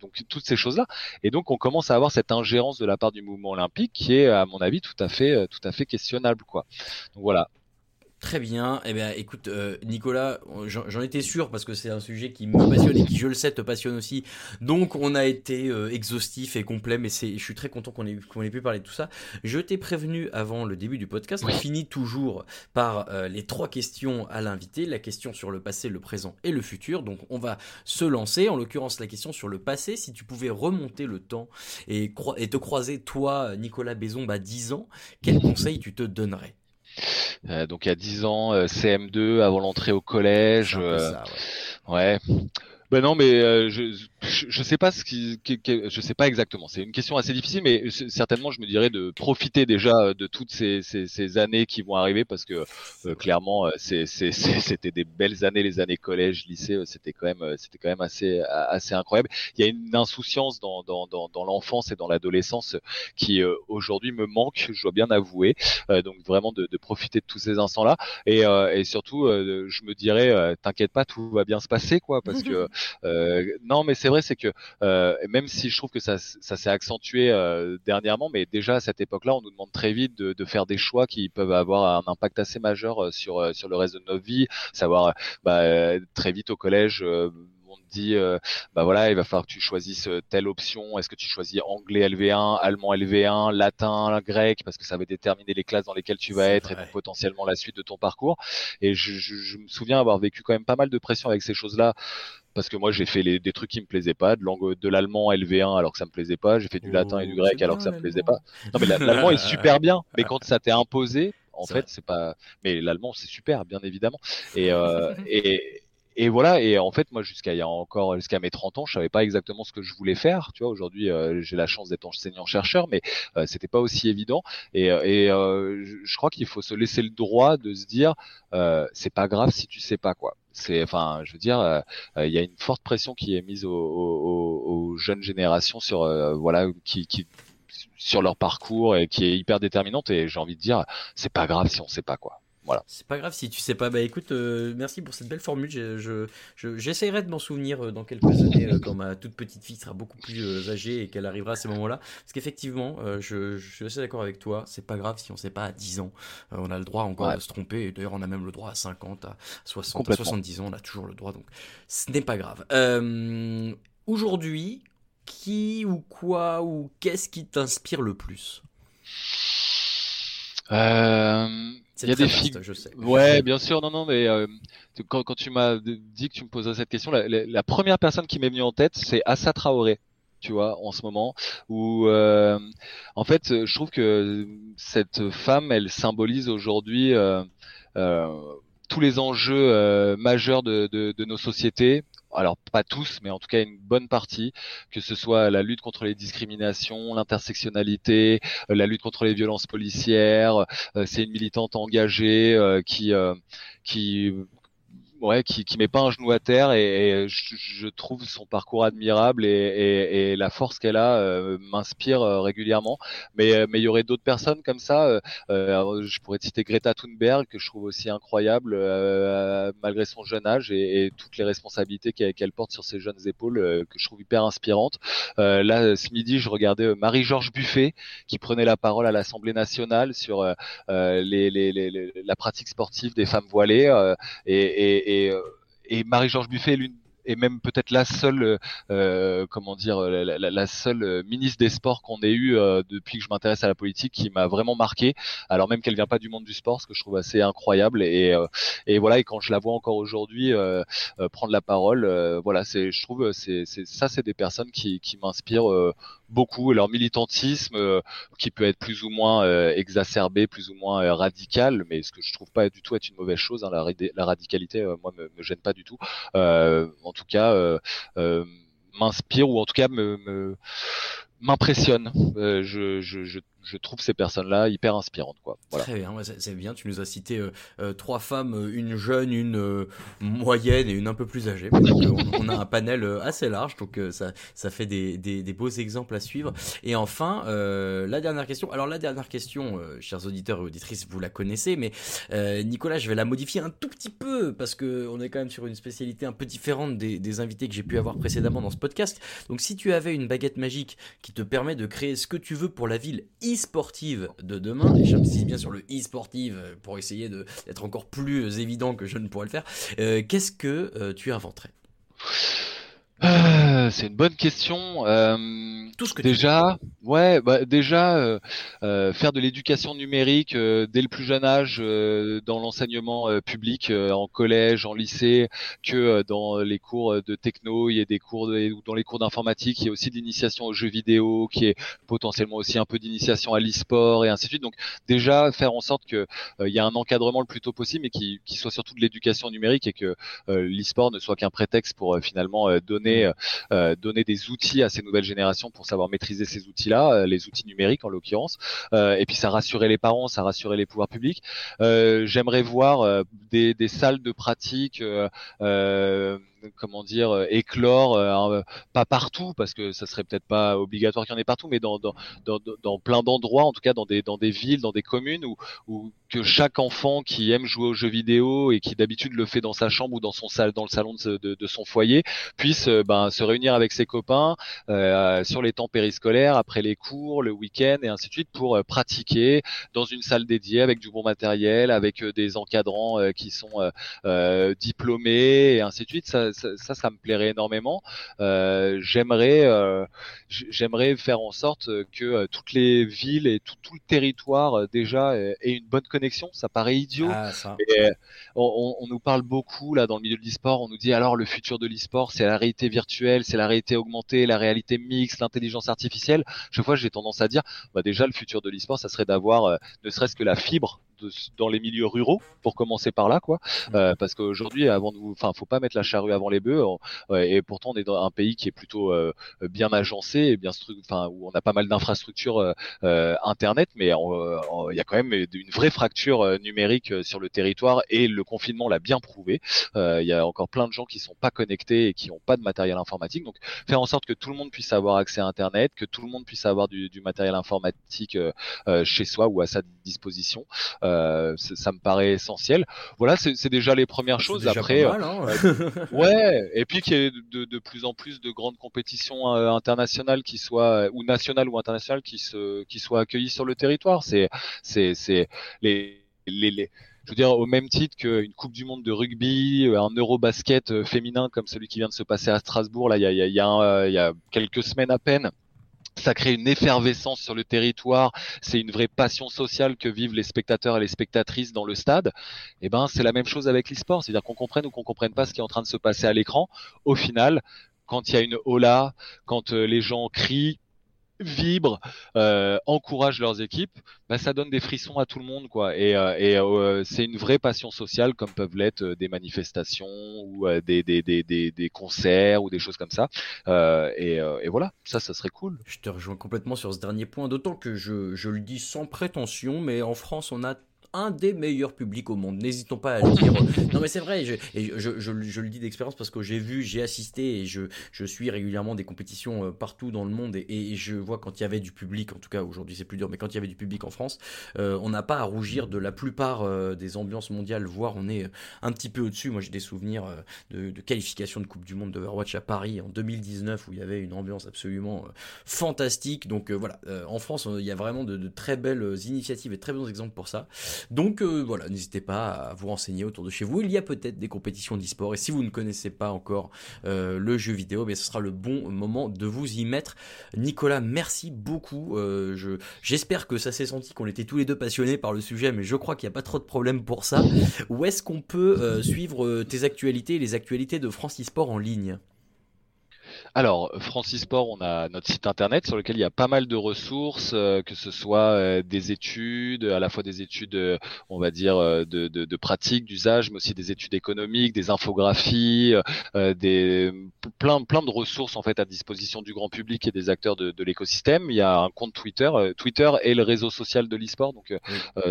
donc toutes ces choses-là. Et donc, on commence à avoir cette ingérence de la part du mouvement olympique qui est, à mon avis, tout à fait, tout à fait questionnable, quoi. Donc voilà. Très bien. Eh bien, écoute, euh, Nicolas, j'en étais sûr parce que c'est un sujet qui me passionne et qui, je le sais, te passionne aussi. Donc, on a été euh, exhaustif et complet, mais c'est, je suis très content qu'on ait, ait pu parler de tout ça. Je t'ai prévenu avant le début du podcast. On finit toujours par euh, les trois questions à l'invité. La question sur le passé, le présent et le futur. Donc, on va se lancer. En l'occurrence, la question sur le passé. Si tu pouvais remonter le temps et, et te croiser, toi, Nicolas Bézon, à 10 ans, quel conseil tu te donnerais? Euh, donc il y a 10 ans, euh, CM2 avant l'entrée au collège. Euh, ouais. Ben non, mais euh, je, je, sais pas ce qui, je sais pas exactement. C'est une question assez difficile, mais certainement je me dirais de profiter déjà de toutes ces, ces, ces années qui vont arriver parce que euh, clairement c'était des belles années, les années collège, lycée, c'était quand même c'était quand même assez assez incroyable. Il y a une insouciance dans dans, dans, dans l'enfance et dans l'adolescence qui euh, aujourd'hui me manque, je dois bien avouer. donc vraiment de, de, profiter de tous ces instants-là et, et surtout je me dirais t'inquiète pas, tout va bien se passer quoi parce que euh, non, mais c'est c'est que euh, même si je trouve que ça, ça s'est accentué euh, dernièrement, mais déjà à cette époque-là, on nous demande très vite de, faire des choix qui peuvent avoir un impact assez majeur sur sur le reste de notre vie, savoir bah, très vite au collège on te dit bah voilà il va falloir que tu choisisses telle option. Est-ce que tu choisis anglais LV1 allemand LV1 latin grec? Parce que ça va déterminer les classes dans lesquelles tu vas être et donc potentiellement la suite de ton parcours. Et je, je, je, me souviens avoir vécu quand même pas mal de pression avec ces choses là parce que moi j'ai fait les, des trucs qui me plaisaient pas, de langue de l'allemand LV1 alors que ça me plaisait pas, j'ai fait du latin et du grec alors que ça me plaisait pas. Non mais l'allemand est super bien, mais quand ça t'est imposé, en fait c'est pas. Mais l'allemand c'est super bien évidemment. Et euh, et et voilà, et en fait, moi, jusqu'à il y a encore, jusqu'à mes 30 ans, je savais pas exactement ce que je voulais faire. Tu vois, aujourd'hui, euh, j'ai la chance d'être enseignant-chercheur, mais euh, c'était pas aussi évident. Et, euh, et euh, je crois qu'il faut se laisser le droit de se dire, c'est pas grave si tu sais pas quoi. C'est, enfin, je veux dire, il y a une forte pression qui est mise aux, aux, aux jeunes générations sur, voilà, qui, qui sur leur parcours et qui est hyper déterminante. Et j'ai envie de dire, c'est pas grave si on sait pas quoi. Voilà. C'est pas grave si tu sais pas. Bah écoute, euh, merci pour cette belle formule. Je, j'essaierai de m'en souvenir euh, dans quelques années euh, quand ma toute petite fille sera beaucoup plus âgée et qu'elle arrivera à ces moments-là. Parce qu'effectivement, je, je, suis assez d'accord avec toi. C'est pas grave si on sait pas à 10 ans. on a le droit encore de se tromper. D'ailleurs, on a même le droit à 50, à 60, à 70 ans. On a toujours le droit. Donc, ce n'est pas grave. Aujourd'hui, qui ou quoi ou qu'est-ce qui t'inspire le plus? Euh, Il y a des je sais. Ouais, bien sûr. Non, non, mais euh, quand, quand, tu m'as dit que tu me posais cette question, la, la, première personne qui m'est venue en tête, c'est Assa Traoré. Tu vois, en ce moment, où euh, en fait, je trouve que cette femme, elle symbolise aujourd'hui euh, tous les enjeux majeurs de, de, de nos sociétés, alors pas tous, mais en tout cas une bonne partie, que ce soit la lutte contre les discriminations, l'intersectionnalité, euh, la lutte contre les violences policières. Euh, c'est une militante engagée euh, qui qui ouais, qui, qui met pas un genou à terre et, je, trouve son parcours admirable et, et, et la force qu'elle a euh, m'inspire euh, régulièrement. Mais euh, mais il y aurait d'autres personnes comme ça. je pourrais citer Greta Thunberg que je trouve aussi incroyable malgré son jeune âge et, toutes les responsabilités qu'elle porte sur ses jeunes épaules que je trouve hyper inspirantes. là ce midi je regardais Marie-Georges Buffet qui prenait la parole à l'Assemblée nationale sur les, les, les, la pratique sportive des femmes voilées et, et euh, et, Marie-Georges Buffet est même peut-être la seule, euh, euh, comment dire, la, seule ministre des Sports qu'on ait eu depuis que je m'intéresse à la politique qui m'a vraiment marqué. Alors même qu'elle vient pas du monde du sport, ce que je trouve assez incroyable. Et, voilà, et quand je la vois encore aujourd'hui prendre la parole, voilà, je trouve, c'est, ça, c'est des personnes qui m'inspirent beaucoup leur militantisme euh, qui peut être plus ou moins euh, exacerbé, plus ou moins euh, radical, mais ce que je trouve pas du tout être une mauvaise chose. Hein, la, radicalité, moi, me, me, gêne pas du tout. en tout cas, m'inspire ou en tout cas me m'impressionne. Je trouve ces personnes-là hyper inspirantes. Quoi. Très bien, c'est bien. Tu nous as cité euh, euh, trois femmes, euh, une jeune, une moyenne et une un peu plus âgée. on, a un panel assez large, donc ça, ça fait des, des, beaux exemples à suivre. Et enfin, la dernière question. Alors la dernière question, chers auditeurs et auditrices, vous la connaissez, mais Nicolas, je vais la modifier un tout petit peu parce que on est quand même sur une spécialité un peu différente des invités que j'ai pu avoir précédemment dans ce podcast. Donc si tu avais une baguette magique qui te permet de créer ce que tu veux pour la ville e-sportive de demain, et j'insiste bien sur le e-sportive pour essayer d'être encore plus évident que je ne pourrais le faire, euh, qu'est-ce que euh, tu inventerais? Euh, c'est une bonne question. Euh, Tout ce que déjà, ouais, bah, déjà euh, euh, faire de l'éducation numérique euh, dès le plus jeune âge dans l'enseignement public, en collège, en lycée, que dans les cours de techno, il y a des cours ou dans les cours d'informatique, il y a aussi de l'initiation aux jeux vidéo, qui est potentiellement aussi un peu d'initiation à l'e-sport et ainsi de suite. Donc déjà faire en sorte que il y a un encadrement le plus tôt possible, mais qui, qui soit surtout de l'éducation numérique et que l'e-sport ne soit qu'un prétexte pour finalement donner euh, euh, donner, des outils à ces nouvelles générations pour savoir maîtriser ces outils-là, euh, les outils numériques en l'occurrence. et puis ça rassurait les parents, ça rassurait les pouvoirs publics. J'aimerais voir des, des, salles de pratique comment dire euh, éclore euh, pas partout parce que ça serait peut-être pas obligatoire qu'il y en ait partout mais dans dans, dans, dans plein d'endroits en tout cas dans des dans des villes dans des communes où, où que chaque enfant qui aime jouer aux jeux vidéo et qui d'habitude le fait dans sa chambre ou dans son salle dans le salon de, de, de son foyer puisse euh, ben, se réunir avec ses copains euh, sur les temps périscolaires après les cours le week-end et ainsi de suite pour pratiquer dans une salle dédiée avec du bon matériel avec des encadrants qui sont diplômés et ainsi de suite. Ça, ça, ça, me plairait énormément. Euh, j'aimerais, euh, j'aimerais faire en sorte que euh, toutes les villes et tout, tout le territoire déjà aient une bonne connexion. Ça paraît idiot. Ah, on, on, nous parle beaucoup là dans le milieu de l'e-sport. On nous dit alors le futur de l'e-sport, c'est la réalité virtuelle, c'est la réalité augmentée, la réalité mixte, l'intelligence artificielle. Chaque fois, j'ai tendance à dire, bah déjà le futur de l'e-sport, ça serait d'avoir ne serait-ce que la fibre dans les milieux ruraux pour commencer par là quoi. Mmh. euh, parce qu'aujourd'hui avant de enfin faut pas mettre la charrue avant les bœufs et pourtant on est dans un pays qui est plutôt euh, bien agencé et bien enfin où on a pas mal d'infrastructures euh, internet mais il y a quand même une vraie fracture numérique sur le territoire et le confinement l'a bien prouvé. Il y a encore plein de gens qui sont pas connectés et qui ont pas de matériel informatique. Donc faire en sorte que tout le monde puisse avoir accès à internet que tout le monde puisse avoir du, du matériel informatique chez soi ou à sa disposition euh, ça me paraît essentiel. Voilà, c'est déjà les premières choses. Après, hein. euh, ouais, et puis qu'il y ait de, de, plus en plus de grandes compétitions euh, internationales qui soient ou nationales ou internationales qui se qui soient accueillies sur le territoire. C'est c'est c'est les les, les je veux dire, au même titre qu'une Coupe du Monde de rugby, un Eurobasket féminin comme celui qui vient de se passer à Strasbourg, là, il y a, il y a, il y a quelques semaines à peine, ça crée une effervescence sur le territoire, c'est une vraie passion sociale que vivent les spectateurs et les spectatrices dans le stade. Et eh ben c'est la même chose avec l'e-sport, c'est-à-dire qu'on comprenne ou qu'on comprenne pas ce qui est en train de se passer à l'écran. Au final, quand il y a une hola, quand euh, les gens crient, vibrent, euh, encouragent leurs équipes, bah, ça donne des frissons à tout le monde, quoi. Et, euh, euh, c'est une vraie passion sociale, comme peuvent l'être euh, des manifestations ou des, des, des, des, concerts ou des choses comme ça. Et, et, voilà, ça, ça serait cool. Je te rejoins complètement sur ce dernier point, d'autant que je, je le dis sans prétention, mais en France, on a un des meilleurs publics au monde. N'hésitons pas à le dire. non, mais c'est vrai, je, et je, je, le dis d'expérience parce que j'ai vu, j'ai assisté et je, je suis régulièrement des compétitions euh, partout dans le monde et, je vois quand il y avait du public, en tout cas aujourd'hui c'est plus dur, mais quand il y avait du public en France, euh, on n'a pas à rougir de la plupart euh, des ambiances mondiales, voire on est un petit peu au-dessus. Moi j'ai des souvenirs de, de, qualification de Coupe du Monde d'Overwatch à Paris en 2019 où il y avait une ambiance absolument fantastique. Donc voilà, en France il y a vraiment de, de, très belles initiatives et très bons exemples pour ça. Donc euh, voilà, n'hésitez pas à vous renseigner autour de chez vous. Il y a peut-être des compétitions d'e-sport et si vous ne connaissez pas encore euh, le jeu vidéo, mais ce sera le bon moment de vous y mettre. Nicolas, merci beaucoup. Euh, je, j'espère que ça s'est senti qu'on était tous les deux passionnés par le sujet, mais je crois qu'il n'y a pas trop de problème pour ça. Où est-ce qu'on peut suivre tes actualités et les actualités de France e-sport en ligne? Alors, Francis Sport, on a notre site internet sur lequel il y a pas mal de ressources, euh, que ce soit euh, des études, à la fois des études, euh, on va dire, de, de, de pratique, d'usage, mais aussi des études économiques, des infographies, des plein, plein de ressources en fait à disposition du grand public et des acteurs de, de l'écosystème. Il y a un compte Twitter. Twitter est le réseau social de l'e-sport, donc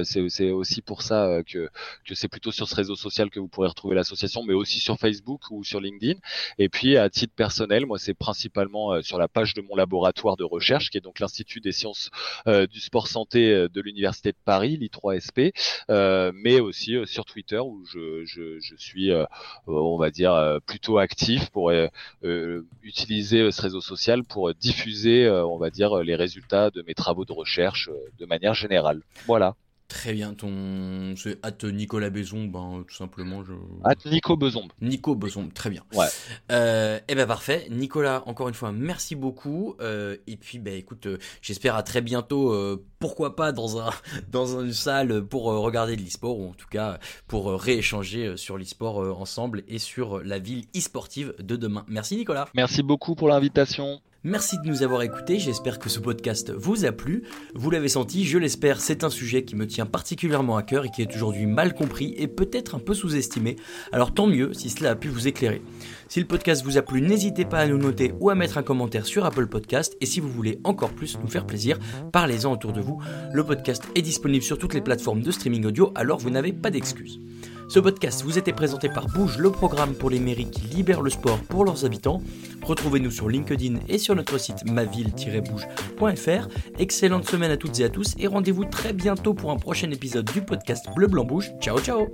c'est aussi pour ça que, que c'est plutôt sur ce réseau social que vous pourrez retrouver l'association, mais aussi sur Facebook ou sur LinkedIn. Et puis à titre personnel, moi c'est principalement euh, sur la page de mon laboratoire de recherche, qui est donc l'Institut des sciences euh, du sport santé euh, de l'Université de Paris, l'I3SP, mais aussi sur Twitter où je, je, je suis, on va dire, plutôt actif pour utiliser ce réseau social pour diffuser, on va dire, les résultats de mes travaux de recherche de manière générale. Voilà. Très bien, ton. C'est at Nicolas Bézon, ben, tout simplement. Je... At Nico Bezombe. Nico Bezombe, très bien. Ouais. Euh, eh ben parfait. Nicolas, encore une fois, merci beaucoup. Euh, et puis, ben écoute, euh, j'espère à très bientôt. Euh, pourquoi pas dans un dans une salle pour regarder de l'e-sport ou en tout cas pour rééchanger sur l'e-sport ensemble et sur la ville e-sportive de demain. Merci Nicolas. Merci beaucoup pour l'invitation. Merci de nous avoir écoutés, j'espère que ce podcast vous a plu. Vous l'avez senti, je l'espère, c'est un sujet qui me tient particulièrement à cœur et qui est aujourd'hui mal compris et peut-être un peu sous-estimé. Alors tant mieux si cela a pu vous éclairer. Si le podcast vous a plu, n'hésitez pas à nous noter ou à mettre un commentaire sur Apple Podcast. Et si vous voulez encore plus nous faire plaisir, parlez-en autour de vous. Le podcast est disponible sur toutes les plateformes de streaming audio, alors vous n'avez pas d'excuses. Ce podcast vous était présenté par Bouge, le programme pour les mairies qui libèrent le sport pour leurs habitants. Retrouvez-nous sur LinkedIn et sur notre site maville-bouge.fr. Excellente semaine à toutes et à tous et rendez-vous très bientôt pour un prochain épisode du podcast Bleu Blanc Bouge. Ciao ciao